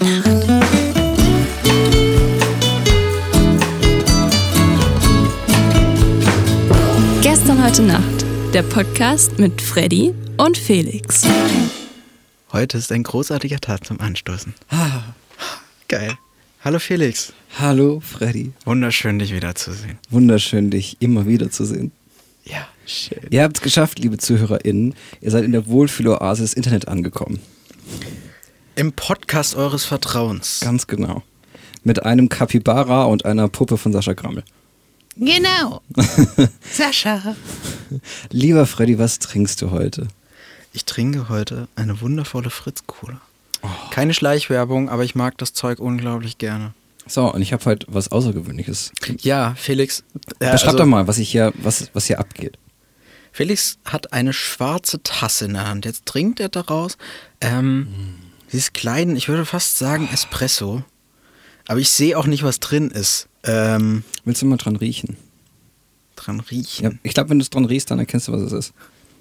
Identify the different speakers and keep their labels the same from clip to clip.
Speaker 1: Nacht. Gestern heute Nacht. Der Podcast mit Freddy und Felix.
Speaker 2: Heute ist ein großartiger Tag zum Anstoßen. Geil. Hallo Felix.
Speaker 3: Hallo Freddy.
Speaker 2: Wunderschön, dich wiederzusehen.
Speaker 3: Wunderschön, dich immer wieder zu sehen.
Speaker 2: Ja, schön.
Speaker 3: Ihr habt es geschafft, liebe ZuhörerInnen. Ihr seid in der Wohlfühloase des Internet angekommen.
Speaker 2: Im Podcast eures Vertrauens.
Speaker 3: Ganz genau. Mit einem Kapibara und einer Puppe von Sascha Grammel.
Speaker 2: Genau. Sascha.
Speaker 3: Lieber Freddy, was trinkst du heute?
Speaker 2: Ich trinke heute eine wundervolle Fritz-Cola. Keine Schleichwerbung, aber ich mag das Zeug unglaublich gerne.
Speaker 3: So, und ich habe heute was Außergewöhnliches.
Speaker 2: Ja, Felix. äh,
Speaker 3: Beschreib
Speaker 2: also,
Speaker 3: doch mal, was, ich hier, was, was hier abgeht.
Speaker 2: Felix hat eine schwarze Tasse in der Hand. Jetzt trinkt er daraus. Ähm, Sie ist klein, ich würde fast sagen Espresso. Aber ich sehe auch nicht, was drin ist. Ähm,
Speaker 3: Willst du mal dran riechen?
Speaker 2: dran riechen.
Speaker 3: Ja, ich glaube, wenn du es dran riechst, dann erkennst du, was es ist.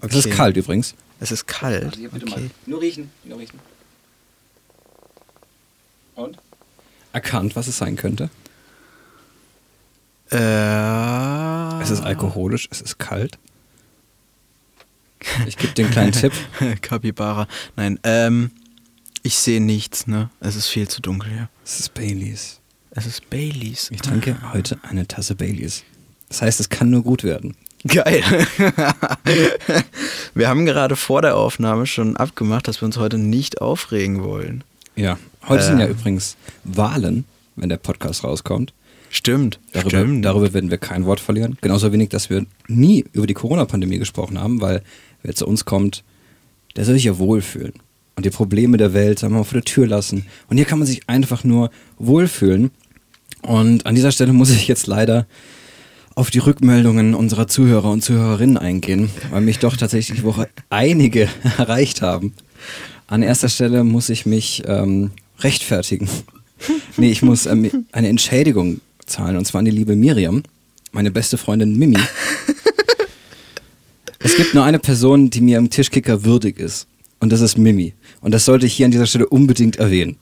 Speaker 3: Es
Speaker 2: Okay.
Speaker 3: ist kalt übrigens.
Speaker 2: Es ist kalt. Okay.
Speaker 3: Nur riechen, nur riechen. Und? Erkannt, was es sein könnte.
Speaker 2: Äh,
Speaker 3: Es ist alkoholisch, es ist kalt. Ich gebe dir einen kleinen Tipp.
Speaker 2: Capybara. Nein, ähm, ich sehe nichts, ne? Es ist viel zu dunkel hier.
Speaker 3: Es ist Baileys.
Speaker 2: Es ist Baileys.
Speaker 3: Ich trinke heute eine Tasse Baileys. Das heißt, es kann nur gut werden.
Speaker 2: Geil. wir haben gerade vor der Aufnahme schon abgemacht, dass wir uns heute nicht aufregen wollen.
Speaker 3: Ja. Heute sind ja
Speaker 2: Ähm.
Speaker 3: übrigens Wahlen, wenn der Podcast rauskommt.
Speaker 2: Stimmt.
Speaker 3: Darüber,
Speaker 2: Stimmt.
Speaker 3: darüber werden wir kein Wort verlieren. Genauso wenig, dass wir nie über die Corona-Pandemie gesprochen haben, weil wer zu uns kommt, der soll sich ja wohlfühlen. Und die Probleme der Welt sagen wir mal vor der Tür lassen. Und hier kann man sich einfach nur wohlfühlen. Und an dieser Stelle muss ich jetzt leider auf die Rückmeldungen unserer Zuhörer und Zuhörerinnen eingehen, weil mich doch tatsächlich die Woche einige erreicht haben. An erster Stelle muss ich mich ähm, rechtfertigen. Nee, ich muss ähm, eine Entschädigung zahlen und zwar an die liebe Miriam, meine beste Freundin Mimi. Es gibt nur eine Person, die mir im Tischkicker würdig ist und das ist Mimi. Und das sollte ich hier an dieser Stelle unbedingt erwähnen.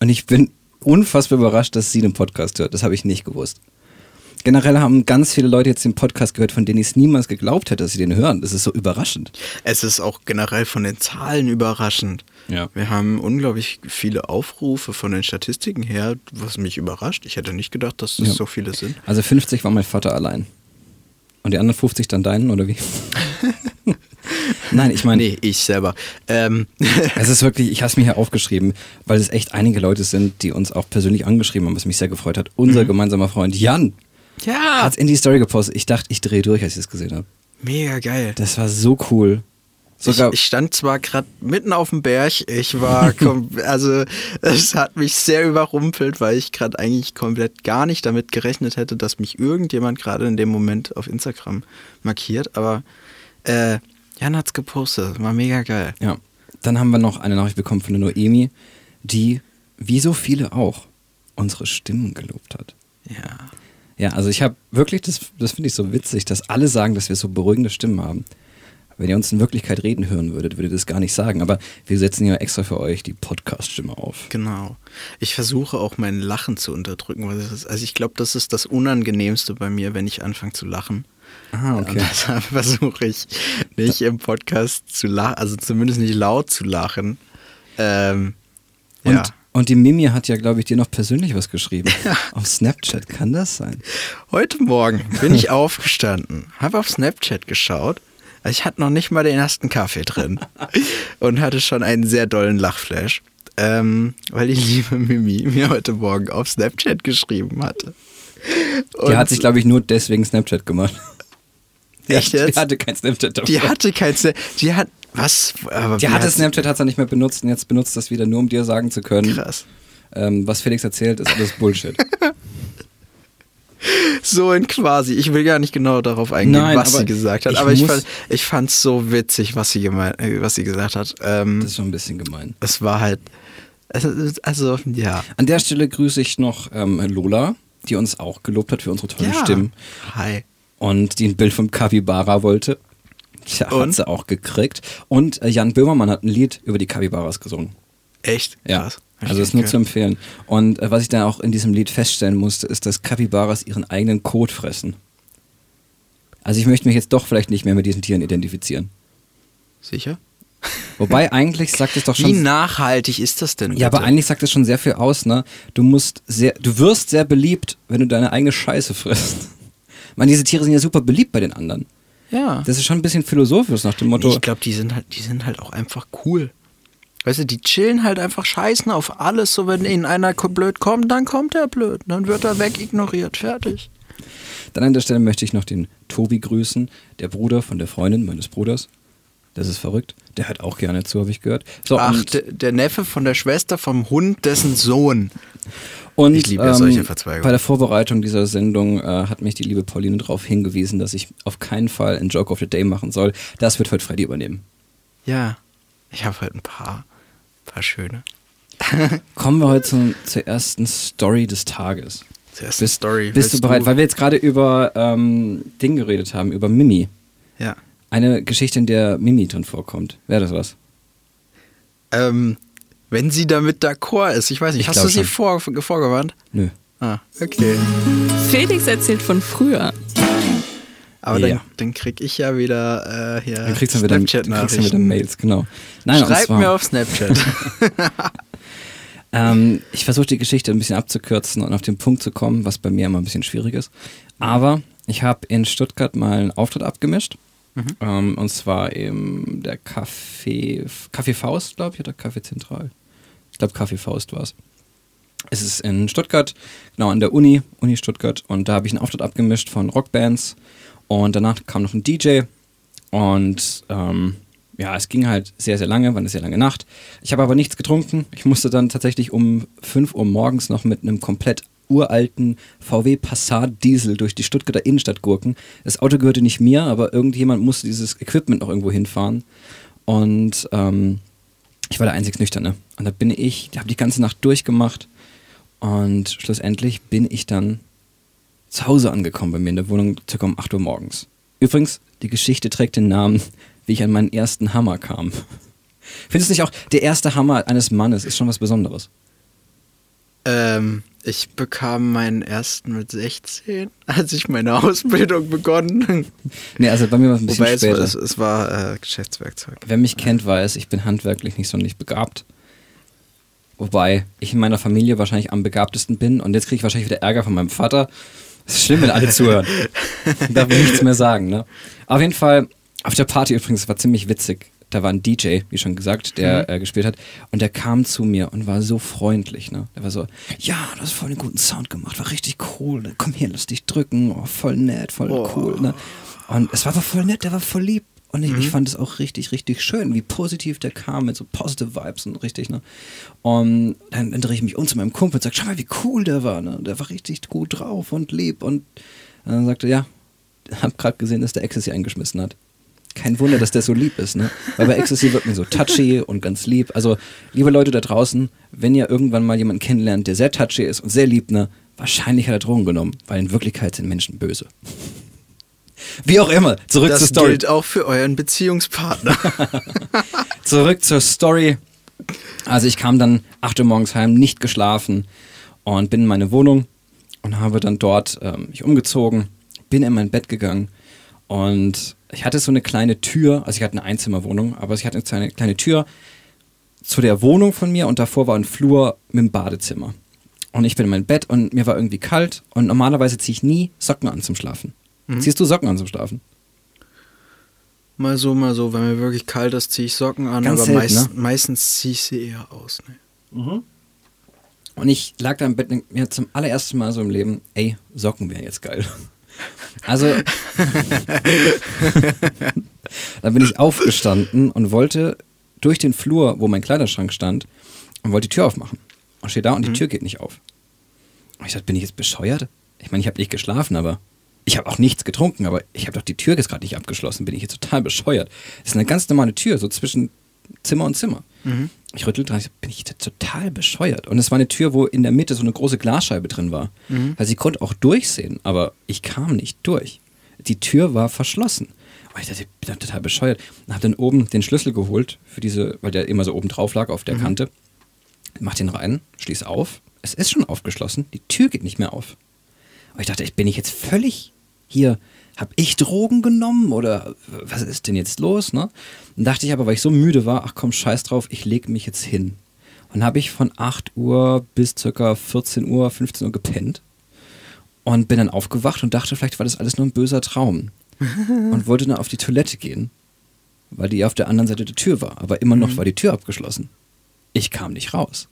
Speaker 3: Und ich bin unfassbar überrascht, dass sie den Podcast hört. Das habe ich nicht gewusst. Generell haben ganz viele Leute jetzt den Podcast gehört, von denen ich es niemals geglaubt hätte, dass sie den hören. Das ist so überraschend.
Speaker 2: Es ist auch generell von den Zahlen überraschend.
Speaker 3: Ja.
Speaker 2: Wir haben unglaublich viele Aufrufe von den Statistiken her, was mich überrascht. Ich hätte nicht gedacht, dass es
Speaker 3: Ja.
Speaker 2: so viele sind.
Speaker 3: Also 50 war mein Vater allein. Und die anderen 50 dann deinen, oder wie? Nein, ich meine,
Speaker 2: Nee, ich selber. Ähm,
Speaker 3: es ist wirklich, ich habe es mir hier aufgeschrieben, weil es echt einige Leute sind, die uns auch persönlich angeschrieben haben, was mich sehr gefreut hat. Unser gemeinsamer Freund Jan
Speaker 2: ja,
Speaker 3: hat in die Story gepostet. Ich dachte, ich drehe durch, als ich es gesehen habe.
Speaker 2: mega geil.
Speaker 3: Das war so cool.
Speaker 2: Ich, ich stand zwar gerade mitten auf dem Berg, ich war, also es hat mich sehr überrumpelt, weil ich gerade eigentlich komplett gar nicht damit gerechnet hätte, dass mich irgendjemand gerade in dem Moment auf Instagram markiert, aber äh, Jan hat's gepostet, war mega geil.
Speaker 3: ja. Dann haben wir noch eine Nachricht bekommen von der Noemi, die, wie so viele auch, unsere Stimmen gelobt hat.
Speaker 2: Ja.
Speaker 3: Ja, also ich habe wirklich, das, das finde ich so witzig, dass alle sagen, dass wir so beruhigende Stimmen haben. Wenn ihr uns in Wirklichkeit reden hören würdet, würdet ihr das gar nicht sagen. Aber wir setzen ja extra für euch die Podcast-Stimme auf.
Speaker 2: Genau. Ich versuche auch mein Lachen zu unterdrücken. weil das ist- Also ich glaube, das ist das Unangenehmste bei mir, wenn ich anfange zu lachen.
Speaker 3: Ah,
Speaker 2: Und deshalb versuche ich nicht im Podcast zu lachen, also zumindest nicht laut zu lachen. Ähm,
Speaker 3: Und,
Speaker 2: ja.
Speaker 3: und die Mimi hat ja, glaube ich, dir noch persönlich was geschrieben. Auf Snapchat, kann das sein?
Speaker 2: Heute Morgen bin ich aufgestanden, habe auf Snapchat geschaut. Also ich hatte noch nicht mal den ersten Kaffee drin und hatte schon einen sehr dollen Lachflash, ähm, weil die liebe Mimi mir heute Morgen auf Snapchat geschrieben hatte.
Speaker 3: Die hat sich, glaube ich, nur deswegen Snapchat gemacht. Die
Speaker 2: Echt
Speaker 3: hat-
Speaker 2: jetzt?
Speaker 3: Die hatte kein Snapchat.
Speaker 2: Die hatte kein Snap. Die hat. Was? Aber
Speaker 3: Die hatte
Speaker 2: hat-
Speaker 3: Snapchat, hat sie nicht mehr benutzt und jetzt benutzt das wieder nur, um dir sagen zu können,
Speaker 2: Krass.
Speaker 3: ähm, was Felix erzählt, ist alles Bullshit.
Speaker 2: So in quasi. Ich will gar nicht genau darauf eingehen,
Speaker 3: Nein,
Speaker 2: was sie gesagt hat.
Speaker 3: ich
Speaker 2: Aber ich fand ich fand's so witzig, was sie, gemein, äh, was sie gesagt hat. Ähm,
Speaker 3: Das ist schon ein bisschen gemein.
Speaker 2: es war halt. ist- Also, ja.
Speaker 3: An der Stelle grüße ich noch ähm, Lola, die uns auch gelobt hat für unsere tollen
Speaker 2: ja.
Speaker 3: Stimmen
Speaker 2: Hi.
Speaker 3: Und die ein Bild vom Capybara wollte. Tja,
Speaker 2: Und?
Speaker 3: hat sie auch gekriegt. Und äh, Jan Böhmermann hat ein Lied über die Capybaras gesungen.
Speaker 2: Echt?
Speaker 3: Ja.
Speaker 2: Krass.
Speaker 3: Also ist nur zu empfehlen. Und äh, was ich dann auch in diesem Lied feststellen musste, ist, dass Kapibaras ihren eigenen Kot fressen. Also ich möchte mich jetzt doch vielleicht nicht mehr mit diesen Tieren identifizieren.
Speaker 2: Sicher?
Speaker 3: Wobei eigentlich sagt es doch
Speaker 2: Wie
Speaker 3: schon.
Speaker 2: nachhaltig ist das denn?
Speaker 3: Ja, aber
Speaker 2: bitte?
Speaker 3: eigentlich sagt es schon sehr viel aus, ne? Du musst sehr, du wirst sehr beliebt, wenn du deine eigene Scheiße frisst. Ich meine, diese Tiere sind ja super beliebt bei den anderen.
Speaker 2: Ja.
Speaker 3: Das ist schon ein bisschen philosophisch nach dem Motto.
Speaker 2: ich glaube, die sind halt, die sind halt auch einfach cool. Weißt du, die chillen halt einfach scheißen auf alles. So, wenn ihnen einer blöd kommt, dann kommt er blöd. Dann wird er wegignoriert. Fertig.
Speaker 3: Dann an der Stelle möchte ich noch den Tobi grüßen, der Bruder von der Freundin meines Bruders. Das ist verrückt. Der hört auch gerne zu, habe ich gehört. So,
Speaker 2: Ach, der Neffe von der Schwester vom Hund, dessen Sohn.
Speaker 3: Und
Speaker 2: ich liebe ja solche Verzweigungen.
Speaker 3: bei der Vorbereitung dieser Sendung äh, hat mich die liebe Pauline darauf hingewiesen, dass ich auf keinen Fall einen Joke of the Day machen soll. Das wird heute Freddy übernehmen.
Speaker 2: Ja, ich habe halt ein paar, paar schöne.
Speaker 3: Kommen wir heute zum, zur ersten Story des Tages.
Speaker 2: Zuerst
Speaker 3: Bist,
Speaker 2: Story.
Speaker 3: bist du bereit? Weil wir jetzt gerade über ähm, Ding geredet haben, über Mimi.
Speaker 2: Ja.
Speaker 3: Eine Geschichte, in der Mimi drin vorkommt. Wäre das was?
Speaker 2: Ähm, wenn sie damit d'accord ist. Ich weiß nicht,
Speaker 3: Ich
Speaker 2: hast du sie
Speaker 3: schon.
Speaker 2: vor, vorgewarnt?
Speaker 3: Nö.
Speaker 2: Ah, okay.
Speaker 1: Felix erzählt von früher.
Speaker 2: Aber
Speaker 3: Ja.
Speaker 2: dann, dann krieg ich ja wieder äh, hier
Speaker 3: Dann kriegst du wieder, kriegst du wieder. Mails, genau. Nein,
Speaker 2: Schreib mir auf Snapchat.
Speaker 3: Ähm, ich versuche die Geschichte ein bisschen abzukürzen und auf den Punkt zu kommen, was bei mir immer ein bisschen schwierig ist. Aber ich habe in Stuttgart mal einen Auftritt abgemischt. Ähm, und zwar im der Café, Café Faust, glaube ich, oder Café Zentral. Ich glaube, Café Faust war es. Es ist in Stuttgart, genau an der Uni, Uni Stuttgart. Und da habe ich einen Auftritt abgemischt von Rockbands. Und danach kam noch ein DJ. Und ähm, ja, es ging halt sehr, sehr lange, war eine sehr lange Nacht. Ich habe aber nichts getrunken. Ich musste dann tatsächlich um 5 Uhr morgens noch mit einem komplett uralten VW Passat Diesel durch die Stuttgarter Innenstadt gurken. Das Auto gehörte nicht mir, aber irgendjemand musste dieses Equipment noch irgendwo hinfahren. Und ähm, ich war der einzig Nüchterne. Und da bin ich, habe die ganze Nacht durchgemacht. Und schlussendlich bin ich dann zu Hause angekommen bei mir in der Wohnung, circa um 8 Uhr morgens. Übrigens, die Geschichte trägt den Namen, wie ich an meinen ersten Hammer kam. Findest du nicht auch, der erste Hammer eines Mannes ist schon was Besonderes?
Speaker 2: ähm, ich bekam meinen ersten mit 16, als ich meine Ausbildung begonnen.
Speaker 3: Nee, also bei mir war es ein bisschen
Speaker 2: Wobei
Speaker 3: später.
Speaker 2: es, es war äh, Geschäftswerkzeug.
Speaker 3: Wer mich kennt, weiß, ich bin handwerklich nicht sonderlich begabt. Wobei ich in meiner Familie wahrscheinlich am begabtesten bin und jetzt kriege ich wahrscheinlich wieder Ärger von meinem Vater. Es ist schlimm, wenn alle zuhören. Ich darf nichts mehr sagen, ne? Auf jeden Fall, auf der Party übrigens, es war ziemlich witzig. Da war ein DJ, wie schon gesagt, der äh, gespielt hat. Und der kam zu mir und war so freundlich, ne? Der war so, ja, du hast voll einen guten Sound gemacht, war richtig cool. Ne? Komm hier, lass dich drücken. Oh, voll nett, voll
Speaker 2: Oh.
Speaker 3: cool, ne? Und es war aber voll nett, der war voll lieb. Und ich, ich fand es auch richtig, richtig schön, wie positiv der kam mit so positive Vibes und richtig, ne? Und dann, dann drehe ich mich um zu meinem Kumpel und sage, schau mal, wie cool der war, ne? Der war richtig gut drauf und lieb. Und dann sagte er, ja, hab gerade gesehen, dass der Ecstasy eingeschmissen hat. Kein Wunder, dass der so lieb ist, ne? Weil bei Ecstasy wird man so touchy und ganz lieb. Also, liebe Leute da draußen, wenn ihr irgendwann mal jemanden kennenlernt, der sehr touchy ist und sehr lieb, ne? Wahrscheinlich hat er Drogen genommen, weil in Wirklichkeit sind Menschen böse. Wie auch immer, zurück zur
Speaker 2: Das
Speaker 3: Story.
Speaker 2: gilt auch für euren Beziehungspartner.
Speaker 3: Zurück zur Story. Also ich kam dann 8 Uhr morgens heim, nicht geschlafen und bin in meine Wohnung und habe dann dort ähm, mich umgezogen, bin in mein Bett gegangen und ich hatte so eine kleine Tür, also ich hatte eine Einzimmerwohnung, aber ich hatte eine kleine, kleine Tür zu der Wohnung von mir und davor war ein Flur mit dem Badezimmer. Und ich bin in mein Bett und mir war irgendwie kalt und normalerweise ziehe ich nie Socken an zum Schlafen. Ziehst du Socken an zum Schlafen?
Speaker 2: mal so, mal so. Wenn mir wirklich kalt ist, ziehe ich Socken an,
Speaker 3: Ganz
Speaker 2: aber
Speaker 3: selten,
Speaker 2: meist,
Speaker 3: ne?
Speaker 2: meistens ziehe ich sie eher aus. Ne?
Speaker 3: Und ich lag da im Bett und mir zum allerersten Mal so im Leben, ey, Socken wären jetzt geil. Also, dann bin ich aufgestanden und wollte durch den Flur, wo mein Kleiderschrank stand, und wollte die Tür aufmachen. Und stehe da und die Tür geht nicht auf. Und ich dachte, bin ich jetzt bescheuert? Ich meine, ich habe nicht geschlafen, aber ich habe auch nichts getrunken, aber ich habe doch die Tür jetzt gerade nicht abgeschlossen. Bin ich jetzt total bescheuert? Das ist eine ganz normale Tür, so zwischen Zimmer und Zimmer. Ich rüttelte dran, bin ich jetzt total bescheuert? Und es war eine Tür, wo in der Mitte so eine große Glasscheibe drin war. Also ich konnte auch durchsehen, aber ich kam nicht durch. Die Tür war verschlossen. Und ich dachte, ich bin total bescheuert. Und habe dann oben den Schlüssel geholt, für diese, weil der immer so oben drauf lag auf der Kante. mach den rein, schließ auf. Es ist schon aufgeschlossen, die Tür geht nicht mehr auf. Und ich dachte, ich bin ich jetzt völlig hier, hab ich Drogen genommen oder was ist denn jetzt los, ne? Dann dachte ich aber, weil ich so müde war, ach komm, scheiß drauf, ich leg mich jetzt hin. Und habe ich von 8 Uhr bis circa 14 Uhr, 15 Uhr gepennt und bin dann aufgewacht und dachte, vielleicht war das alles nur ein böser Traum. und wollte dann auf die Toilette gehen, weil die auf der anderen Seite der Tür war. Aber immer noch
Speaker 2: Mhm.
Speaker 3: war die Tür abgeschlossen. Ich kam nicht raus.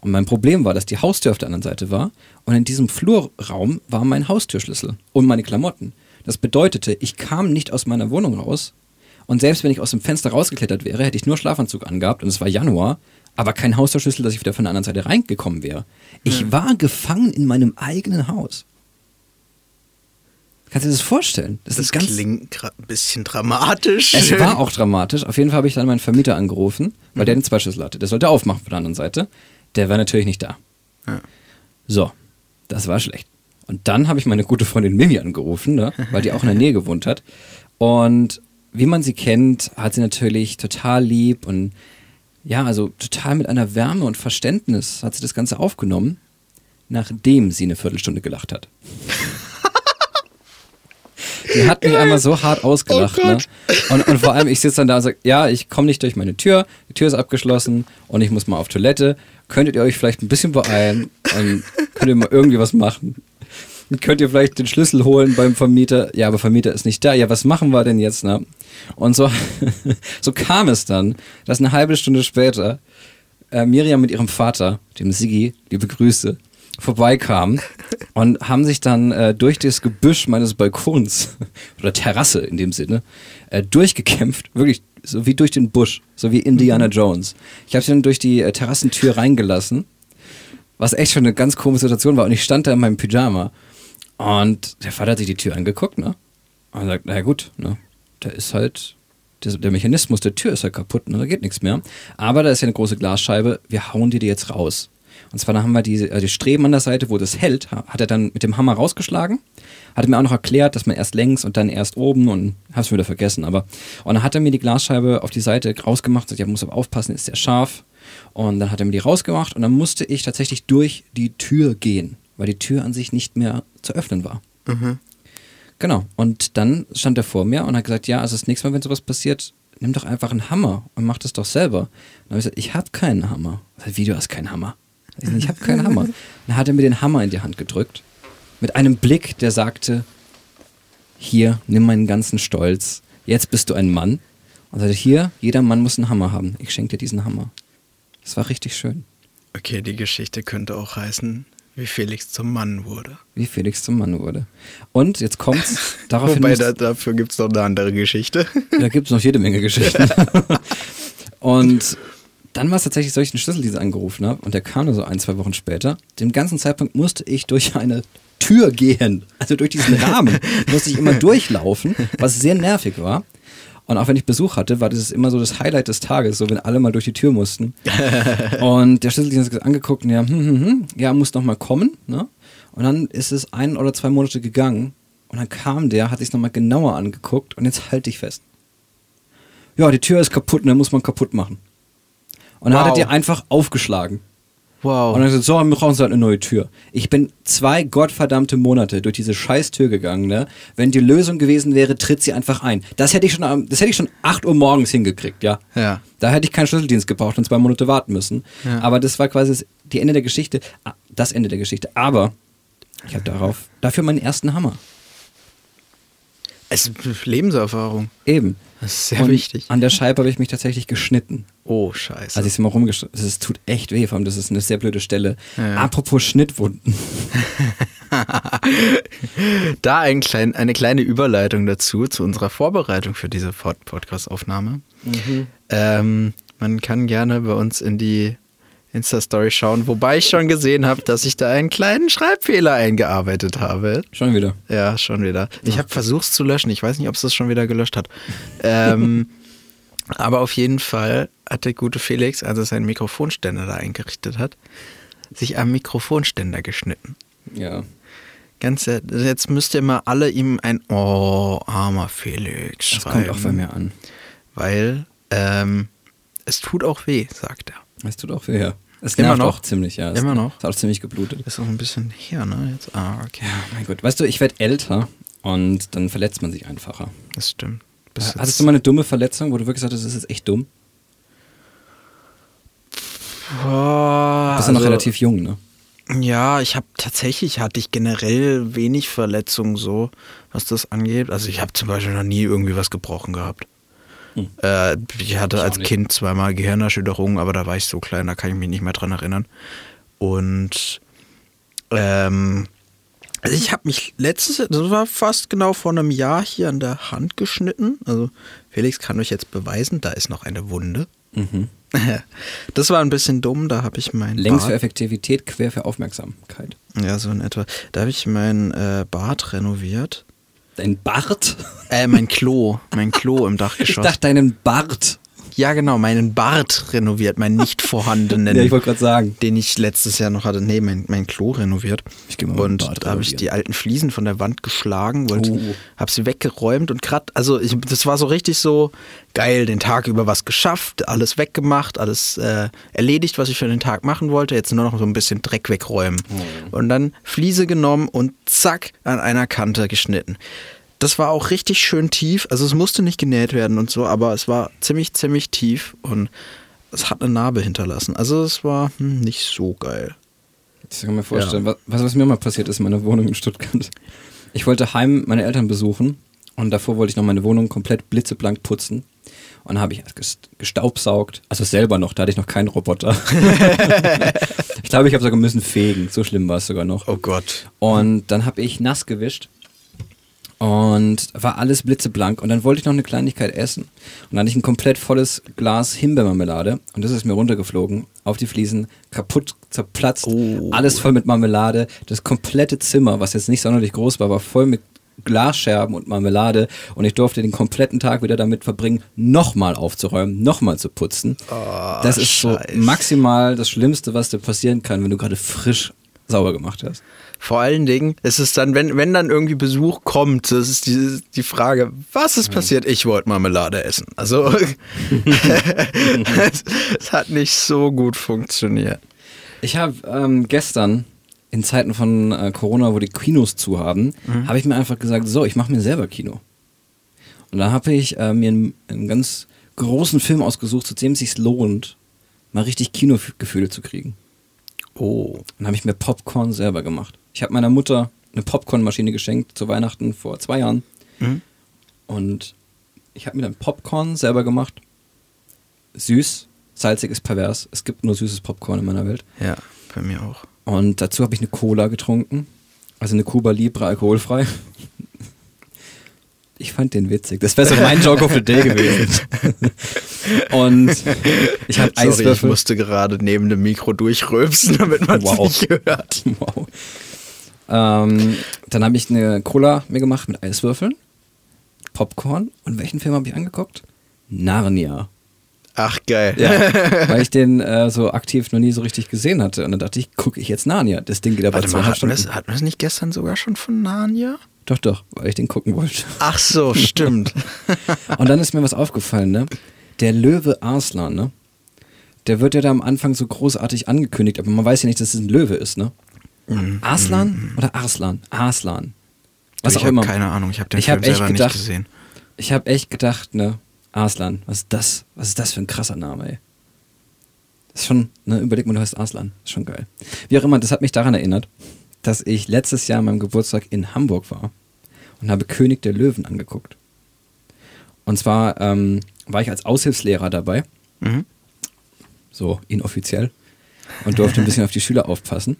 Speaker 3: Und mein Problem war, dass die Haustür auf der anderen Seite war und in diesem Flurraum war mein Haustürschlüssel und meine Klamotten. Das bedeutete, ich kam nicht aus meiner Wohnung raus und selbst wenn ich aus dem Fenster rausgeklettert wäre, hätte ich nur Schlafanzug angehabt und es war Januar, aber kein Haustürschlüssel, dass ich wieder von der anderen Seite reingekommen wäre. Ich war gefangen in meinem eigenen Haus. Kannst du dir das vorstellen? Das,
Speaker 2: Das
Speaker 3: ist ganz
Speaker 2: klingt ein bisschen dramatisch.
Speaker 3: es war auch dramatisch. Auf jeden Fall habe ich dann meinen Vermieter angerufen, weil der den Zweischlüssel hatte. Der sollte aufmachen von der anderen Seite. Der war natürlich nicht da.
Speaker 2: Ja.
Speaker 3: So, das war schlecht. Und dann habe ich meine gute Freundin Mimi angerufen, ne, weil die auch in der Nähe gewohnt hat. Und wie man sie kennt, hat sie natürlich total lieb und ja, also total mit einer Wärme und Verständnis hat sie das Ganze aufgenommen, nachdem sie eine Viertelstunde gelacht hat. Die hat mich einmal so hart ausgelacht.
Speaker 2: Oh
Speaker 3: ne? Und, und vor allem, ich sitze dann da und sage, ja, ich komme nicht durch meine Tür, die Tür ist abgeschlossen und ich muss mal auf Toilette. Könntet ihr euch vielleicht ein bisschen beeilen und könnt ihr mal irgendwie was machen? Könnt ihr vielleicht den Schlüssel holen beim Vermieter? Ja, aber Vermieter ist nicht da. Ja, was machen wir denn jetzt? Ne? Und so, so kam es dann, dass eine halbe Stunde später äh, Miriam mit ihrem Vater, dem Sigi, liebe Grüße, vorbeikamen und haben sich dann äh, durch das Gebüsch meines Balkons oder Terrasse in dem Sinne äh, durchgekämpft, wirklich so wie durch den Busch, so wie Indiana Jones. Ich habe sie dann durch die äh, Terrassentür reingelassen, was echt schon eine ganz komische Situation war und ich stand da in meinem Pyjama und der Vater hat sich die Tür angeguckt, ne? Und sagt, na gut, ne? Da ist halt der, Mechanismus der Tür ist halt kaputt, ne? Da geht nichts mehr. Aber da ist ja eine große Glasscheibe, wir hauen die dir jetzt raus. Und zwar da haben wir die, äh, die Streben an der Seite, wo das hält, ha- hat er dann mit dem Hammer rausgeschlagen. Hat mir auch noch erklärt, dass man erst längs und dann erst oben und hab's wieder vergessen. Aber und dann hat er mir die Glasscheibe auf die Seite rausgemacht. Sagt, ja, muss aber aufpassen, ist sehr scharf. Und dann hat er mir die rausgemacht und dann musste ich tatsächlich durch die Tür gehen, weil die Tür an sich nicht mehr zu öffnen war. Genau. Und dann stand er vor mir und hat gesagt, ja, also das nächste Mal, wenn sowas passiert, nimm doch einfach einen Hammer und mach das doch selber. Dann habe ich gesagt, ich habe keinen Hammer. Wie, du hast keinen Hammer? Ich, ich habe keinen Hammer. Dann hat er mir den Hammer in die Hand gedrückt. Mit einem Blick, der sagte, hier, nimm meinen ganzen Stolz. Jetzt bist du ein Mann. Und sagte, hier, jeder Mann muss einen Hammer haben. Ich schenke dir diesen Hammer. Das war richtig schön.
Speaker 2: Okay, die Geschichte könnte auch heißen, wie Felix zum Mann wurde.
Speaker 3: Wie Felix zum Mann wurde. Und jetzt kommt's. Daraufhin
Speaker 2: Wobei, da, dafür gibt es noch eine andere Geschichte.
Speaker 3: Da gibt es noch jede Menge Geschichten. und dann war es tatsächlich so, ich den Schlüsseldienst angerufen habe und der kam nur so ein, zwei Wochen später. Den ganzen Zeitpunkt musste ich durch eine Tür gehen, also durch diesen Rahmen musste ich immer durchlaufen, was sehr nervig war. Und auch wenn ich Besuch hatte, war das immer so das Highlight des Tages, so wenn alle mal durch die Tür mussten. und der Schlüsseldienst hat angeguckt und ja, hm, hm, hm, ja, muss noch mal kommen. Ne? Und dann ist es ein oder zwei Monate gegangen und dann kam der, hat sich nochmal genauer angeguckt und jetzt halte ich fest. Ja, die Tür ist kaputt und dann muss man kaputt machen. Und dann hat er
Speaker 2: Wow.
Speaker 3: die einfach aufgeschlagen.
Speaker 2: Wow.
Speaker 3: Und dann gesagt, so, wir brauchen so eine neue Tür. Ich bin zwei gottverdammte Monate durch diese scheiß Tür gegangen, ne? Wenn die Lösung gewesen wäre, tritt sie einfach ein. Das hätte ich schon, das hätte ich schon 8 Uhr morgens hingekriegt, ja.
Speaker 2: Ja.
Speaker 3: Da hätte ich keinen Schlüsseldienst gebraucht und zwei Monate warten müssen.
Speaker 2: Ja.
Speaker 3: Aber das war quasi das die Ende der Geschichte, ah, das Ende der Geschichte. Aber ich habe darauf, dafür meinen ersten Hammer.
Speaker 2: Es ist Lebenserfahrung.
Speaker 3: Eben.
Speaker 2: Das ist sehr
Speaker 3: und
Speaker 2: wichtig.
Speaker 3: An der Scheibe habe ich mich tatsächlich geschnitten.
Speaker 2: Oh, scheiße.
Speaker 3: Als ich es mal rumgeschnitten das ist- tut echt weh, vor allem das ist eine sehr blöde Stelle.
Speaker 2: Ja.
Speaker 3: Apropos Schnittwunden.
Speaker 2: Da ein klein, eine kleine Überleitung dazu, zu unserer Vorbereitung für diese Pod- Podcast-Aufnahme. Ähm, man kann gerne bei uns in die Insta-Story schauen, wobei ich schon gesehen habe, dass ich da einen kleinen Schreibfehler eingearbeitet habe.
Speaker 3: Schon wieder.
Speaker 2: Ja, schon wieder. Ich habe versucht es zu löschen. Ich weiß nicht, ob es das schon wieder gelöscht hat. Ähm, aber auf jeden Fall hat der gute Felix, als er seinen Mikrofonständer da eingerichtet hat, sich am Mikrofonständer geschnitten.
Speaker 3: Ja.
Speaker 2: Ganz, jetzt müsst ihr mal alle ihm ein Oh, armer Felix
Speaker 3: Das
Speaker 2: schreiben.
Speaker 3: kommt auch bei mir an.
Speaker 2: Weil ähm, es tut auch weh, sagt er.
Speaker 3: Es tut auch weh. ja. Es
Speaker 2: Immer noch?
Speaker 3: ziemlich, ja. Es
Speaker 2: Immer noch?
Speaker 3: Hat auch ziemlich geblutet.
Speaker 2: Ist auch ein bisschen her, ne? Jetzt, ah, okay.
Speaker 3: Ja, mein Gott. Weißt du, ich werde älter und dann verletzt man sich einfacher.
Speaker 2: Das stimmt. Bis
Speaker 3: Hattest
Speaker 2: jetzt-
Speaker 3: du mal eine dumme Verletzung, wo du wirklich sagtest, das ist jetzt echt dumm?
Speaker 2: Boah,
Speaker 3: Du bist ja noch
Speaker 2: also-
Speaker 3: relativ jung, ne?
Speaker 2: Ja, ich habe tatsächlich hatte ich generell wenig Verletzungen so, was das angeht. Also ich habe zum Beispiel noch nie irgendwie was gebrochen gehabt.
Speaker 3: Hm.
Speaker 2: Äh, ich hatte
Speaker 3: Ich
Speaker 2: als. Kind zweimal Gehirnerschütterung, aber da war ich so klein, da kann ich mich nicht mehr dran erinnern. Und ähm, also ich habe mich letztes, das war fast genau vor einem Jahr hier an der Hand geschnitten. Also Felix kann euch jetzt beweisen, da ist noch eine Wunde.
Speaker 3: Mhm.
Speaker 2: Das war ein bisschen dumm, da habe ich mein
Speaker 3: Längs
Speaker 2: Bart-
Speaker 3: für Effektivität, quer für Aufmerksamkeit.
Speaker 2: Ja, so in etwa. Da habe ich mein äh, Bad renoviert.
Speaker 3: Dein Bart?
Speaker 2: Äh, mein Klo. Mein Klo im
Speaker 3: Ich
Speaker 2: Dachgeschoss.
Speaker 3: dachte deinen Bart.
Speaker 2: Ja, genau, meinen Bart renoviert, meinen nicht vorhandenen,
Speaker 3: Ja, ich wollte gerade sagen.
Speaker 2: den ich letztes Jahr noch hatte. Nee, mein, mein Klo renoviert.
Speaker 3: Ich geh mal
Speaker 2: Und da habe ich die alten Fliesen von der Wand geschlagen, wollte,
Speaker 3: Oh.
Speaker 2: habe sie weggeräumt und gerade, also ich, das war so richtig so geil, den Tag über was geschafft, alles weggemacht, alles äh, erledigt, was ich für den Tag machen wollte, jetzt nur noch so ein bisschen Dreck wegräumen.
Speaker 3: Oh.
Speaker 2: Und dann Fliese genommen und zack, an einer Kante geschnitten. Das war auch richtig schön tief, also es musste nicht genäht werden und so, aber es war ziemlich, ziemlich tief und es hat eine Narbe hinterlassen. Also es war hm, nicht so geil.
Speaker 3: Ich kann mir vorstellen, was, was mir mal passiert ist in meiner Wohnung in Stuttgart. Ich wollte heim meine Eltern besuchen und davor wollte ich noch meine Wohnung komplett blitzeblank putzen. Und dann habe ich gestaubsaugt, also selber noch, da hatte ich noch keinen Roboter. ich glaube, ich habe sogar müssen fegen, so schlimm war es sogar noch.
Speaker 2: Oh Gott.
Speaker 3: Und dann habe ich nass gewischt und war alles blitzeblank. Und dann wollte ich noch eine Kleinigkeit essen. Und dann hatte ich ein komplett volles Glas Himbeermarmelade und das ist mir runtergeflogen auf die Fliesen, kaputt zerplatzt,
Speaker 2: Oh.
Speaker 3: alles voll mit Marmelade. Das komplette Zimmer, was jetzt nicht sonderlich groß war, war voll mit Glasscherben und Marmelade und ich durfte den kompletten Tag wieder damit verbringen, nochmal aufzuräumen, nochmal zu putzen. das ist so
Speaker 2: Scheiß.
Speaker 3: maximal das Schlimmste, was dir passieren kann, wenn du gerade frisch sauber gemacht hast.
Speaker 2: Vor allen Dingen ist es dann, wenn, wenn dann irgendwie Besuch kommt, das ist die, die Frage, was ist passiert? Ich wollte Marmelade essen. Also es, es hat nicht so gut funktioniert.
Speaker 3: Ich habe ähm, gestern in Zeiten von äh, Corona, wo die Kinos zu haben, habe ich mir einfach gesagt, so, ich mache mir selber Kino. Und da habe ich äh, mir einen, einen ganz großen Film ausgesucht, zu dem es sich lohnt, mal richtig Kinogefühle zu kriegen.
Speaker 2: Oh.
Speaker 3: Dann habe ich mir Popcorn selber gemacht. Ich habe meiner Mutter eine Popcornmaschine geschenkt zu Weihnachten vor zwei Jahren.
Speaker 2: Mhm.
Speaker 3: Und ich habe mir dann Popcorn selber gemacht. Süß, salzig ist pervers. Es gibt nur süßes Popcorn in meiner Welt.
Speaker 2: Ja, bei mir auch.
Speaker 3: Und dazu habe ich eine Cola getrunken. Also eine Cuba Libre alkoholfrei. Ich fand den witzig. Das wäre so mein Joke of the Day gewesen. Und ich habe
Speaker 2: Sorry, ich
Speaker 3: Eiswürfel.
Speaker 2: musste gerade neben dem Mikro durchrülpsen, damit man es
Speaker 3: Wow.
Speaker 2: nicht hört.
Speaker 3: Wow. Ähm, dann habe ich eine Cola mir gemacht mit Eiswürfeln, Popcorn. Und welchen Film habe ich angeguckt? Narnia.
Speaker 2: Ach, geil.
Speaker 3: Ja, weil ich den äh, so aktiv noch nie so richtig gesehen hatte. Und dann dachte ich, gucke ich jetzt Narnia. Das Ding geht aber
Speaker 2: Warte mal, hatten wir,
Speaker 3: Stunden.
Speaker 2: das, hatten wir das nicht gestern sogar schon von Narnia?
Speaker 3: Doch, doch, weil ich den gucken wollte.
Speaker 2: Ach so, stimmt.
Speaker 3: Und dann ist mir was aufgefallen, ne? Der Löwe Arslan, ne? Der wird ja da am Anfang so großartig angekündigt, aber man weiß ja nicht, dass es ein Löwe ist, ne?
Speaker 2: Mhm.
Speaker 3: Arslan oder Arslan? Arslan. Was
Speaker 2: ich
Speaker 3: auch
Speaker 2: habe
Speaker 3: immer.
Speaker 2: keine Ahnung, ich habe den
Speaker 3: Ich
Speaker 2: Film
Speaker 3: hab echt
Speaker 2: selber
Speaker 3: gedacht-
Speaker 2: nicht gesehen.
Speaker 3: Ich habe echt gedacht, ne? Arslan, was ist das? Was ist das für ein krasser Name, ey? Das ist schon, ne, überleg mal, du heißt Arslan. ist schon geil. Wie auch immer, das hat mich daran erinnert, dass ich letztes Jahr an meinem Geburtstag in Hamburg war und habe König der Löwen angeguckt. Und zwar ähm, war ich als Aushilfslehrer dabei,
Speaker 2: Mhm.
Speaker 3: so inoffiziell, und durfte ein bisschen auf die Schüler aufpassen.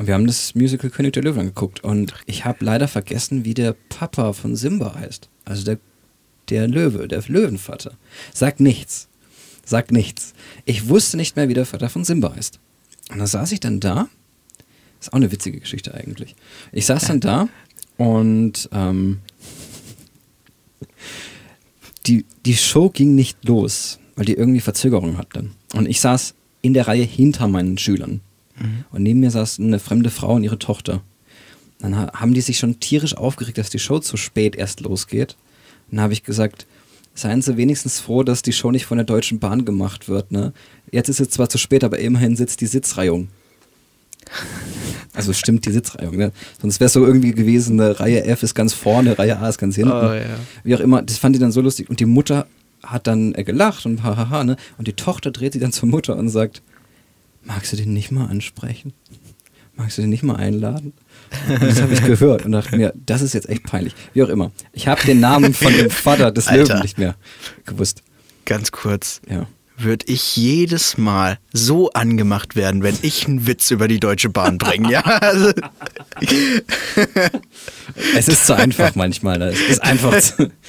Speaker 3: Und wir haben das Musical König der Löwen angeguckt. Und ich habe leider vergessen, wie der Papa von Simba heißt. Also der, der Löwe, der Löwenvater. Sagt nichts. Sagt nichts. Ich wusste nicht mehr, wie der Vater von Simba heißt. Und da saß ich dann da. Ist auch eine witzige Geschichte eigentlich. Ich saß dann da und ähm, die, die Show ging nicht los, weil die irgendwie Verzögerung hatte. Und ich saß in der Reihe hinter meinen Schülern. Und neben mir saß eine fremde Frau und ihre Tochter. Dann ha- haben die sich schon tierisch aufgeregt, dass die Show zu spät erst losgeht. Dann habe ich gesagt, seien Sie wenigstens froh, dass die Show nicht von der Deutschen Bahn gemacht wird. Ne? Jetzt ist es zwar zu spät, aber immerhin sitzt die Sitzreihung. Also stimmt die Sitzreihung, ne? Sonst wäre es so irgendwie gewesen, eine Reihe F ist ganz vorne, Reihe A ist ganz hinten.
Speaker 2: Oh, ja.
Speaker 3: Wie auch immer, das fand die dann so lustig. Und die Mutter hat dann äh, gelacht und hahaha, ne? Und die Tochter dreht sich dann zur Mutter und sagt, magst du den nicht mal ansprechen? Magst du den nicht mal einladen? Und das habe ich gehört und dachte mir, das ist jetzt echt peinlich. Wie auch immer. Ich habe den Namen von dem Vater des
Speaker 2: Alter.
Speaker 3: Löwen nicht mehr gewusst.
Speaker 2: Ganz kurz.
Speaker 3: Ja.
Speaker 2: Würde ich jedes Mal so angemacht werden, wenn ich einen Witz über die Deutsche Bahn bringe, ja? Also,
Speaker 3: Es ist zu einfach manchmal. Ne? Es ist einfach zu.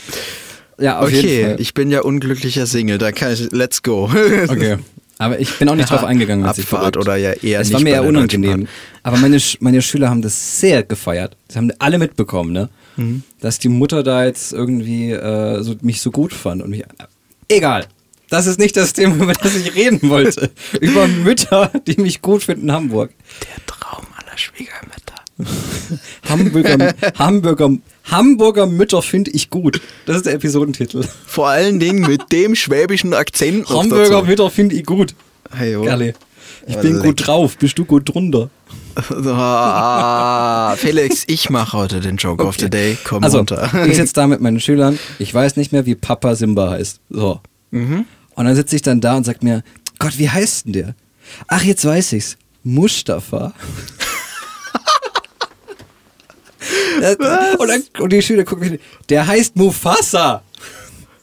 Speaker 3: Ja,
Speaker 2: okay, ich bin ja unglücklicher Single, da kann ich, let's go.
Speaker 3: Okay. Aber ich bin auch nicht drauf eingegangen,
Speaker 2: Abfahrt oder ja eher
Speaker 3: Es war mir ja
Speaker 2: Deutschen
Speaker 3: unangenehm. Aber meine, meine Schüler haben das sehr gefeiert. Das haben alle mitbekommen, ne?
Speaker 2: Mhm.
Speaker 3: Dass die Mutter da jetzt irgendwie äh, so, mich so gut fand und mich. Egal. Das ist nicht das Thema, über das ich reden wollte. über Mütter, die mich gut finden in Hamburg.
Speaker 2: Der Traum aller Schwiegermütter.
Speaker 3: Hamburger, Hamburger, Hamburger Mütter finde ich gut. Das ist der Episodentitel.
Speaker 2: Vor allen Dingen mit dem schwäbischen Akzent.
Speaker 3: Hamburger. Mütter finde ich gut.
Speaker 2: Hey, oh.
Speaker 3: Gerli. Ich
Speaker 2: Ja,
Speaker 3: bin gut drauf. Bist du gut drunter?
Speaker 2: Ah, Felix, ich mache heute den Joke of the Day. Komm
Speaker 3: Also,
Speaker 2: runter.
Speaker 3: ich sitze da mit meinen Schülern. Ich weiß nicht mehr, wie Papa Simba heißt. So.
Speaker 2: Mhm.
Speaker 3: Und dann sitze ich dann da und sag mir, Gott, wie heißt denn der? Ach, jetzt weiß ich's. Mustafa. Das- und, dann, und die Schüler gucken mich, der heißt Mufasa.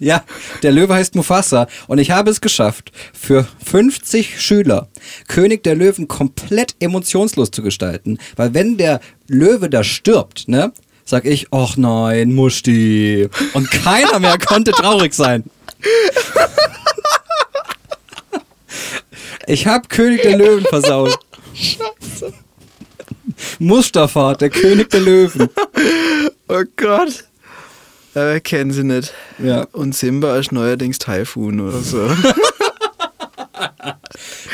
Speaker 3: Ja, der Löwe heißt Mufasa. Und ich habe es geschafft, für 50 Schüler König der Löwen komplett emotionslos zu gestalten. Weil wenn der Löwe da stirbt, ne, sag ich, ach nein, Musti. Und keiner mehr konnte traurig sein. Ich hab König der Löwen versaut. Mustafa, der König der Löwen.
Speaker 2: Oh Gott. Äh, kennen sie nicht.
Speaker 3: Ja.
Speaker 2: Und Simba ist neuerdings Typhoon oder so.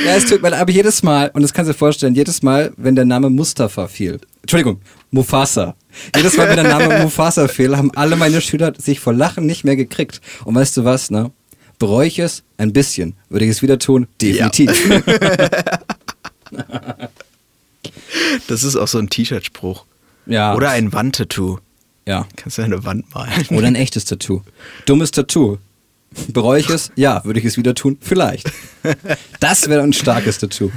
Speaker 3: Ja, es tut mir leid, aber jedes Mal, und das kannst du dir vorstellen, jedes Mal, wenn der Name Mustafa fiel, Entschuldigung, Mufasa. Jedes Mal, wenn der Name Mufasa fiel, haben alle meine Schüler sich vor Lachen nicht mehr gekriegt. Und weißt du was, ne? Bereue ich es? Ein bisschen. Würde ich es wieder tun? Definitiv.
Speaker 2: Das ist auch so ein T-Shirt-Spruch.
Speaker 3: Ja.
Speaker 2: Oder ein Wandtattoo.
Speaker 3: Ja.
Speaker 2: Kannst du eine Wand malen.
Speaker 3: Oder ein echtes Tattoo. Dummes Tattoo. Bereue ich es? Ja. Würde ich es wieder tun? Vielleicht. Das wäre ein starkes Tattoo.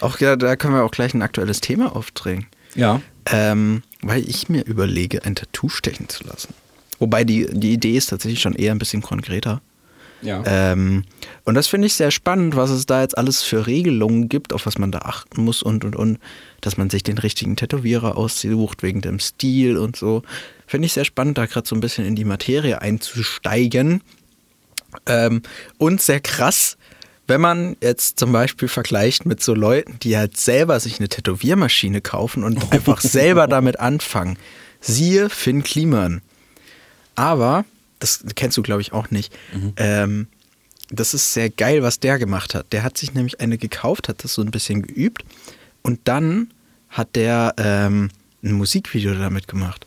Speaker 2: Auch ja, da können wir auch gleich ein aktuelles Thema aufdrängen.
Speaker 3: Ja.
Speaker 2: Ähm, weil ich mir überlege, ein Tattoo stechen zu lassen. Wobei die, die Idee ist tatsächlich schon eher ein bisschen konkreter.
Speaker 3: Ja.
Speaker 2: Ähm, und das finde ich sehr spannend, was es da jetzt alles für Regelungen gibt, auf was man da achten muss und und und, dass man sich den richtigen Tätowierer aussucht wegen dem Stil und so. Finde ich sehr spannend, da gerade so ein bisschen in die Materie einzusteigen. Ähm, und sehr krass, wenn man jetzt zum Beispiel vergleicht mit so Leuten, die halt selber sich eine Tätowiermaschine kaufen und einfach selber damit anfangen. Siehe Finn Kliman. Aber, das kennst du glaube ich auch nicht, ähm, das ist sehr geil, was der gemacht hat. Der hat sich nämlich eine gekauft, hat das so ein bisschen geübt und dann hat der ähm, ein Musikvideo damit gemacht.